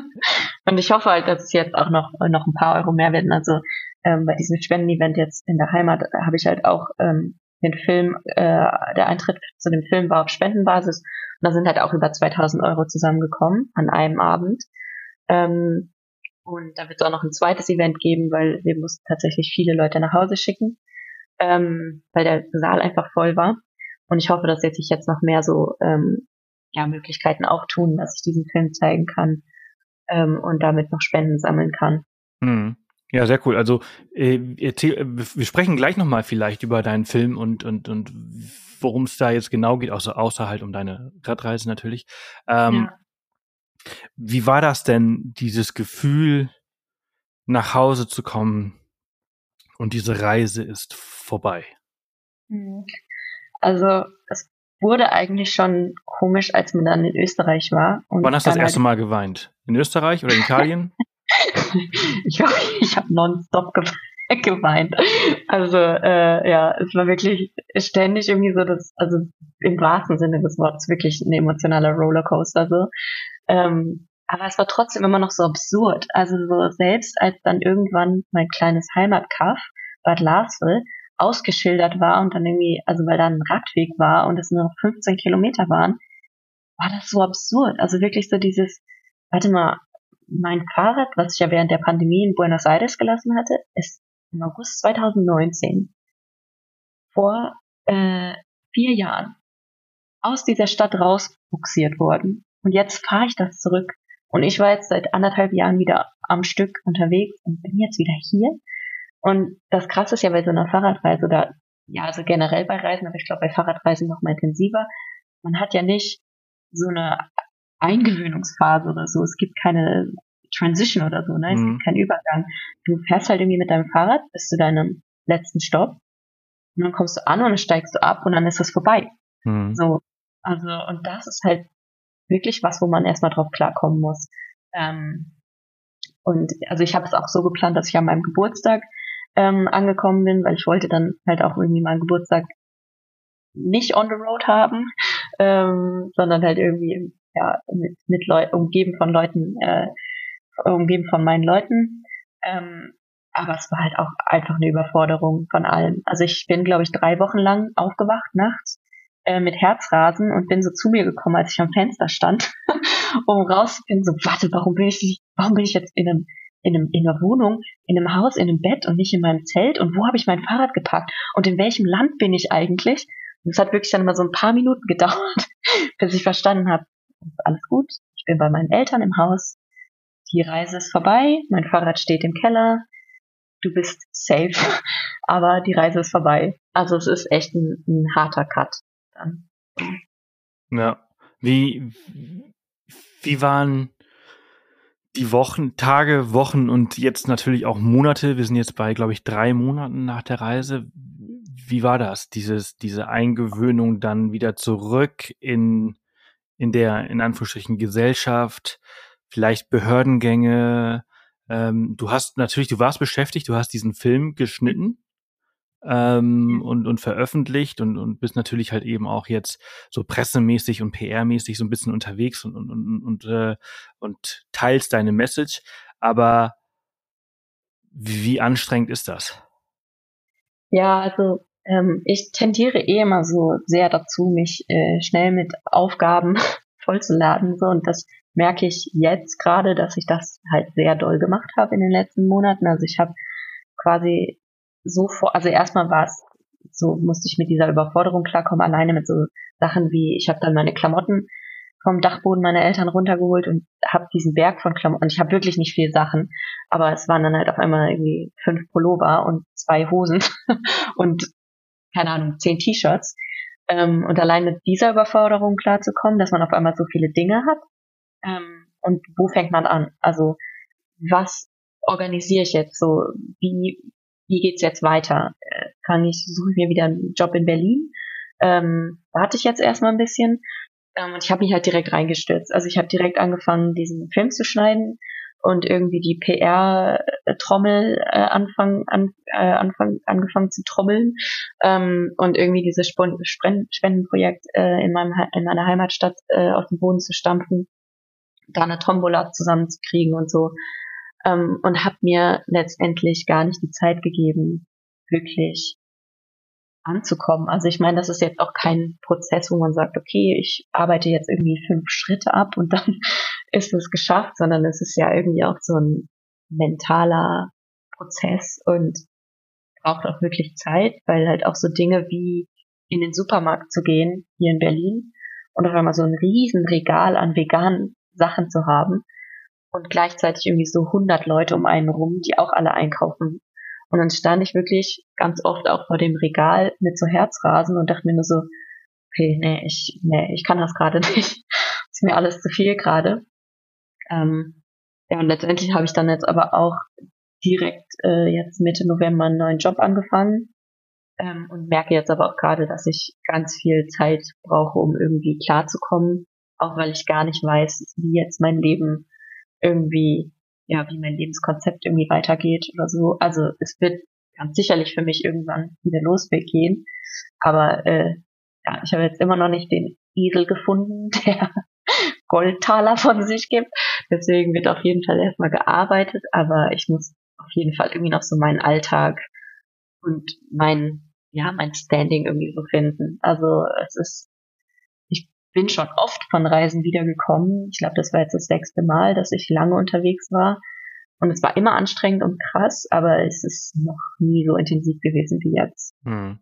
und ich hoffe halt, dass es jetzt auch noch, noch ein paar Euro mehr werden. Also ähm, bei diesem Spendenevent jetzt in der Heimat habe ich halt auch ähm, den Film, äh, der Eintritt zu dem Film war auf Spendenbasis und da sind halt auch über 2000 Euro zusammengekommen an einem Abend. Ähm, und da wird es auch noch ein zweites Event geben, weil wir mussten tatsächlich viele Leute nach Hause schicken, ähm, weil der Saal einfach voll war. Und ich hoffe, dass jetzt sich jetzt noch mehr so ähm, ja, Möglichkeiten auftun, dass ich diesen Film zeigen kann ähm, und damit noch Spenden sammeln kann. Hm. Ja, sehr cool. Also äh, erzähl, wir sprechen gleich nochmal vielleicht über deinen Film und und und worum es da jetzt genau geht, außer außer halt um deine Radreise natürlich. Ähm, ja. Wie war das denn, dieses Gefühl, nach Hause zu kommen und diese Reise ist vorbei? Mhm. Also es wurde eigentlich schon komisch, als man dann in Österreich war. Wann hast du das erste halt Mal geweint? In Österreich oder in Italien? ich glaube, ich habe nonstop geweint. Also äh, ja, es war wirklich ständig irgendwie so, dass, also im wahrsten Sinne des Wortes wirklich ein emotionaler Rollercoaster so. Ähm, aber es war trotzdem immer noch so absurd. Also so selbst als dann irgendwann mein kleines Heimatkaff Bad Larsel ausgeschildert war und dann irgendwie, also weil da ein Radweg war und es nur noch 15 Kilometer waren, war das so absurd. Also wirklich so dieses, warte mal, mein Fahrrad, was ich ja während der Pandemie in Buenos Aires gelassen hatte, ist im August 2019 vor äh, vier Jahren aus dieser Stadt rausbuxiert worden. Und jetzt fahre ich das zurück. Und ich war jetzt seit anderthalb Jahren wieder am Stück unterwegs und bin jetzt wieder hier. Und das Krasse ist ja bei so einer Fahrradreise oder ja, also generell bei Reisen, aber ich glaube bei Fahrradreisen noch mal intensiver. Man hat ja nicht so eine Eingewöhnungsphase oder so. Es gibt keine Transition oder so, ne? Es mhm. gibt keinen Übergang. Du fährst halt irgendwie mit deinem Fahrrad bis zu deinem letzten Stopp und dann kommst du an und dann steigst du ab und dann ist es vorbei. Mhm. So, also, und das ist halt wirklich was, wo man erstmal drauf klarkommen muss. Ähm, und also ich habe es auch so geplant, dass ich an meinem Geburtstag ähm, angekommen bin, weil ich wollte dann halt auch irgendwie meinen Geburtstag nicht on the road haben, ähm, sondern halt irgendwie ja mit, mit Leuten umgeben von Leuten, äh, umgeben von meinen Leuten. Ähm, aber es war halt auch einfach eine Überforderung von allem. Also ich bin, glaube ich, drei Wochen lang aufgewacht nachts äh, mit Herzrasen und bin so zu mir gekommen, als ich am Fenster stand, um rauszufinden, so, warte, warum bin ich, warum bin ich jetzt in einem, in einem, in einer Wohnung, in einem Haus, in einem Bett und nicht in meinem Zelt und wo habe ich mein Fahrrad gepackt und in welchem Land bin ich eigentlich? Und es hat wirklich dann immer so ein paar Minuten gedauert, bis ich verstanden habe, alles gut, ich bin bei meinen Eltern im Haus, die Reise ist vorbei, mein Fahrrad steht im Keller, du bist safe, aber die Reise ist vorbei. Also es ist echt ein, ein harter Cut dann. Ja. Wie, wie waren die Wochen, Tage, Wochen und jetzt natürlich auch Monate? Wir sind jetzt bei, glaube ich, drei Monaten nach der Reise. Wie war das? Dieses, diese Eingewöhnung dann wieder zurück in, in der, in Anführungsstrichen, Gesellschaft, vielleicht Behördengänge. Ähm, du hast natürlich, du warst beschäftigt, du hast diesen Film geschnitten ähm, und, und veröffentlicht und, und bist natürlich halt eben auch jetzt so pressemäßig und PR-mäßig so ein bisschen unterwegs und, und, und, und, äh, und teilst deine Message. Aber wie, wie anstrengend ist das? Ja, also ähm, ich tendiere eh immer so sehr dazu, mich äh, schnell mit Aufgaben vollzuladen. So, und das merke ich jetzt gerade, dass ich das halt sehr doll gemacht habe in den letzten Monaten. Also ich habe quasi so vor, also erstmal war es, so musste ich mit dieser Überforderung klarkommen, alleine mit so Sachen wie, ich habe dann meine Klamotten vom Dachboden meiner Eltern runtergeholt und habe diesen Berg von Klamotten, und ich habe wirklich nicht viel Sachen, aber es waren dann halt auf einmal irgendwie fünf Pullover und zwei Hosen und keine Ahnung, zehn T-Shirts. Ähm, und allein mit dieser Überforderung klarzukommen, dass man auf einmal so viele Dinge hat. Ähm, und wo fängt man an? Also was organisiere ich jetzt so? Wie wie geht's jetzt weiter? Äh, kann ich, suche ich mir wieder einen Job in Berlin? Ähm, warte ich jetzt erstmal ein bisschen. Ähm, und ich habe mich halt direkt reingestürzt. Also ich habe direkt angefangen, diesen Film zu schneiden und irgendwie die PR-Trommel äh, anfangen, an, äh, anfang, angefangen zu trommeln ähm, und irgendwie dieses Spon Spendenprojekt äh, in, meinem, in meiner Heimatstadt äh, auf den Boden zu stampfen, da eine Tombola zusammenzukriegen und so ähm, und habe mir letztendlich gar nicht die Zeit gegeben, wirklich anzukommen. Also ich meine, das ist jetzt auch kein Prozess, wo man sagt, okay, ich arbeite jetzt irgendwie fünf Schritte ab und dann ist es geschafft, sondern es ist ja irgendwie auch so ein mentaler Prozess und braucht auch wirklich Zeit, weil halt auch so Dinge wie in den Supermarkt zu gehen, hier in Berlin, und auf einmal so ein riesen Regal an veganen Sachen zu haben, und gleichzeitig irgendwie so 100 Leute um einen rum, die auch alle einkaufen. Und dann stand ich wirklich ganz oft auch vor dem Regal mit so Herzrasen und dachte mir nur so, okay, nee, ich, nee, ich kann das gerade nicht. ist mir alles zu viel gerade. Ähm, ja, und letztendlich habe ich dann jetzt aber auch direkt äh, jetzt Mitte November einen neuen Job angefangen ähm, und merke jetzt aber auch gerade, dass ich ganz viel Zeit brauche, um irgendwie klarzukommen, auch weil ich gar nicht weiß, wie jetzt mein Leben irgendwie, ja, wie mein Lebenskonzept irgendwie weitergeht oder so. Also es wird ganz sicherlich für mich irgendwann wieder losgehen. Aber äh, ja, ich habe jetzt immer noch nicht den Esel gefunden, der Goldtaler von sich gibt. Deswegen wird auf jeden Fall erstmal gearbeitet, aber ich muss auf jeden Fall irgendwie noch so meinen Alltag und mein, ja, mein Standing irgendwie so finden. Also es ist bin schon oft von Reisen wiedergekommen. Ich glaube, das war jetzt das sechste Mal, dass ich lange unterwegs war. Und es war immer anstrengend und krass, aber es ist noch nie so intensiv gewesen wie jetzt. Hm.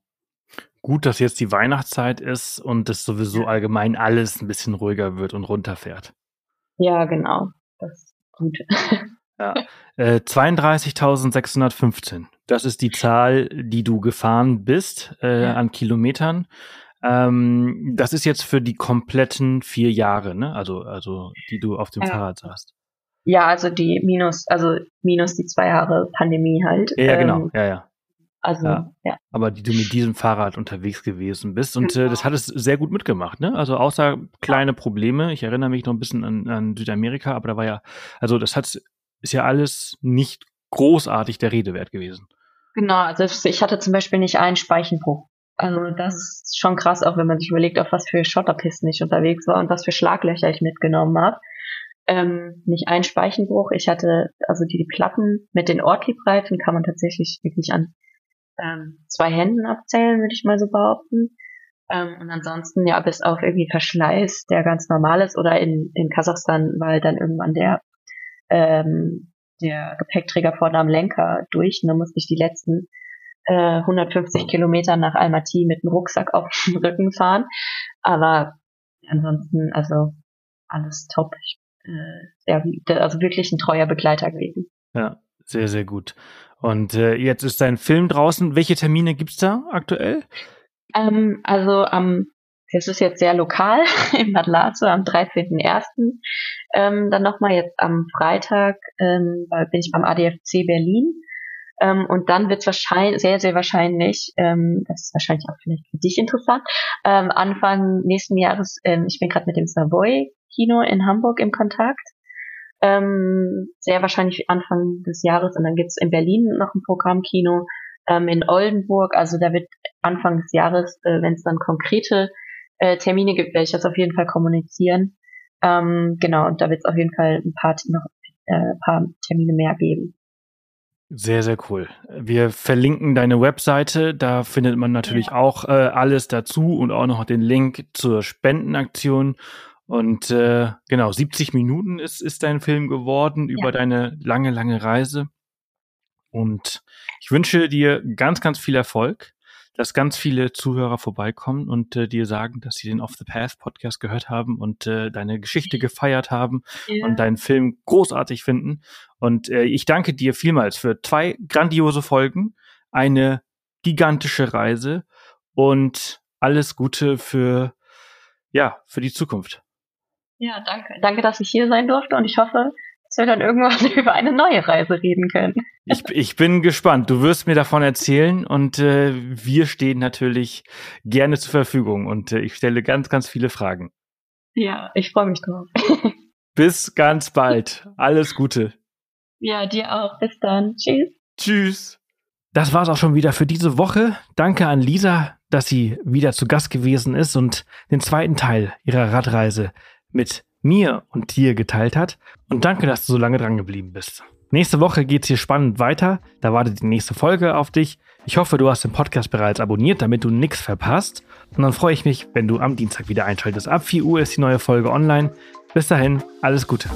Gut, dass jetzt die Weihnachtszeit ist und es sowieso allgemein alles ein bisschen ruhiger wird und runterfährt. Ja, genau. Das ist gut. Ja. Äh, 32.615. Das ist die Zahl, die du gefahren bist äh, ja. an Kilometern. Ähm, das ist jetzt für die kompletten vier Jahre, ne? Also, also die du auf dem ja. Fahrrad saßt. Ja, also die minus, also minus die zwei Jahre Pandemie halt. Ja, genau, ähm, ja, ja. Also, ja. ja. Aber die du mit diesem Fahrrad unterwegs gewesen bist und genau. äh, das hat es sehr gut mitgemacht, ne? Also außer kleine Probleme. Ich erinnere mich noch ein bisschen an, an Südamerika, aber da war ja, also das hat, ist ja alles nicht großartig der Rede wert gewesen. Genau, also ich hatte zum Beispiel nicht einen Speichenbruch. Also das ist schon krass, auch wenn man sich überlegt, auf was für Schotterpisten ich unterwegs war und was für Schlaglöcher ich mitgenommen habe. Ähm, nicht ein Speichenbruch. Ich hatte also die Platten mit den Ortliebreifen kann man tatsächlich wirklich an ähm, zwei Händen abzählen, würde ich mal so behaupten. Ähm, und ansonsten ja bis auf irgendwie Verschleiß, der ganz normal ist, oder in, in Kasachstan halt dann irgendwann der ähm, der Gepäckträger vorne am Lenker durch und dann musste ich die letzten äh, 150 Kilometer nach Almaty mit einem Rucksack auf dem Rücken fahren. Aber ansonsten, also alles top. Ich, äh, ja, also wirklich ein treuer Begleiter gewesen. Ja, sehr, sehr gut. Und äh, jetzt ist dein Film draußen. Welche Termine gibt's da aktuell? Ähm, also am, das ist jetzt sehr lokal in Bad Lazo am 13.01. Ähm, dann nochmal jetzt am Freitag ähm, bin ich beim ADFC Berlin. Ähm, und dann wird es wahrscheinlich, sehr, sehr wahrscheinlich, ähm, das ist wahrscheinlich auch vielleicht für dich interessant, ähm, Anfang nächsten Jahres, ähm, ich bin gerade mit dem Savoy Kino in Hamburg im Kontakt ähm, sehr wahrscheinlich Anfang des Jahres. Und dann gibt's in Berlin noch ein Programmkino, ähm, in Oldenburg. Also da wird Anfang des Jahres, äh, wenn es dann konkrete äh, Termine gibt, werde ich das auf jeden Fall kommunizieren. Ähm, genau, und da wird es auf jeden Fall ein paar, noch äh, paar Termine mehr geben. Sehr, sehr cool. Wir verlinken deine Webseite. Da findet man natürlich ja. auch äh, alles dazu und auch noch den Link zur Spendenaktion. Und äh, genau, 70 Minuten ist, ist dein Film geworden über ja. deine lange, lange Reise. Und ich wünsche dir ganz, ganz viel Erfolg, dass ganz viele Zuhörer vorbeikommen und äh, dir sagen, dass sie den Off the Path Podcast gehört haben und äh, deine Geschichte gefeiert haben ja. und deinen Film großartig finden. Und äh, ich danke dir vielmals für zwei grandiose Folgen, eine gigantische Reise und alles Gute für ja, für die Zukunft. Ja, danke. Danke, dass ich hier sein durfte und ich hoffe, dass wir dann irgendwann über eine neue Reise reden können. Ich, ich bin gespannt. Du wirst mir davon erzählen und äh, wir stehen natürlich gerne zur Verfügung und äh, ich stelle ganz, ganz viele Fragen. Ja, ich freue mich drauf. Bis ganz bald. Alles Gute. Ja, dir auch. Bis dann. Tschüss. Tschüss. Das war's auch schon wieder für diese Woche. Danke an Lisa, dass sie wieder zu Gast gewesen ist und den zweiten Teil ihrer Radreise mit mir und dir geteilt hat. Und danke, dass du so lange dran geblieben bist. Nächste Woche geht es hier spannend weiter. Da wartet die nächste Folge auf dich. Ich hoffe, du hast den Podcast bereits abonniert, damit du nichts verpasst. Und dann freue ich mich, wenn du am Dienstag wieder einschaltest. Ab 4 Uhr ist die neue Folge online. Bis dahin, alles Gute.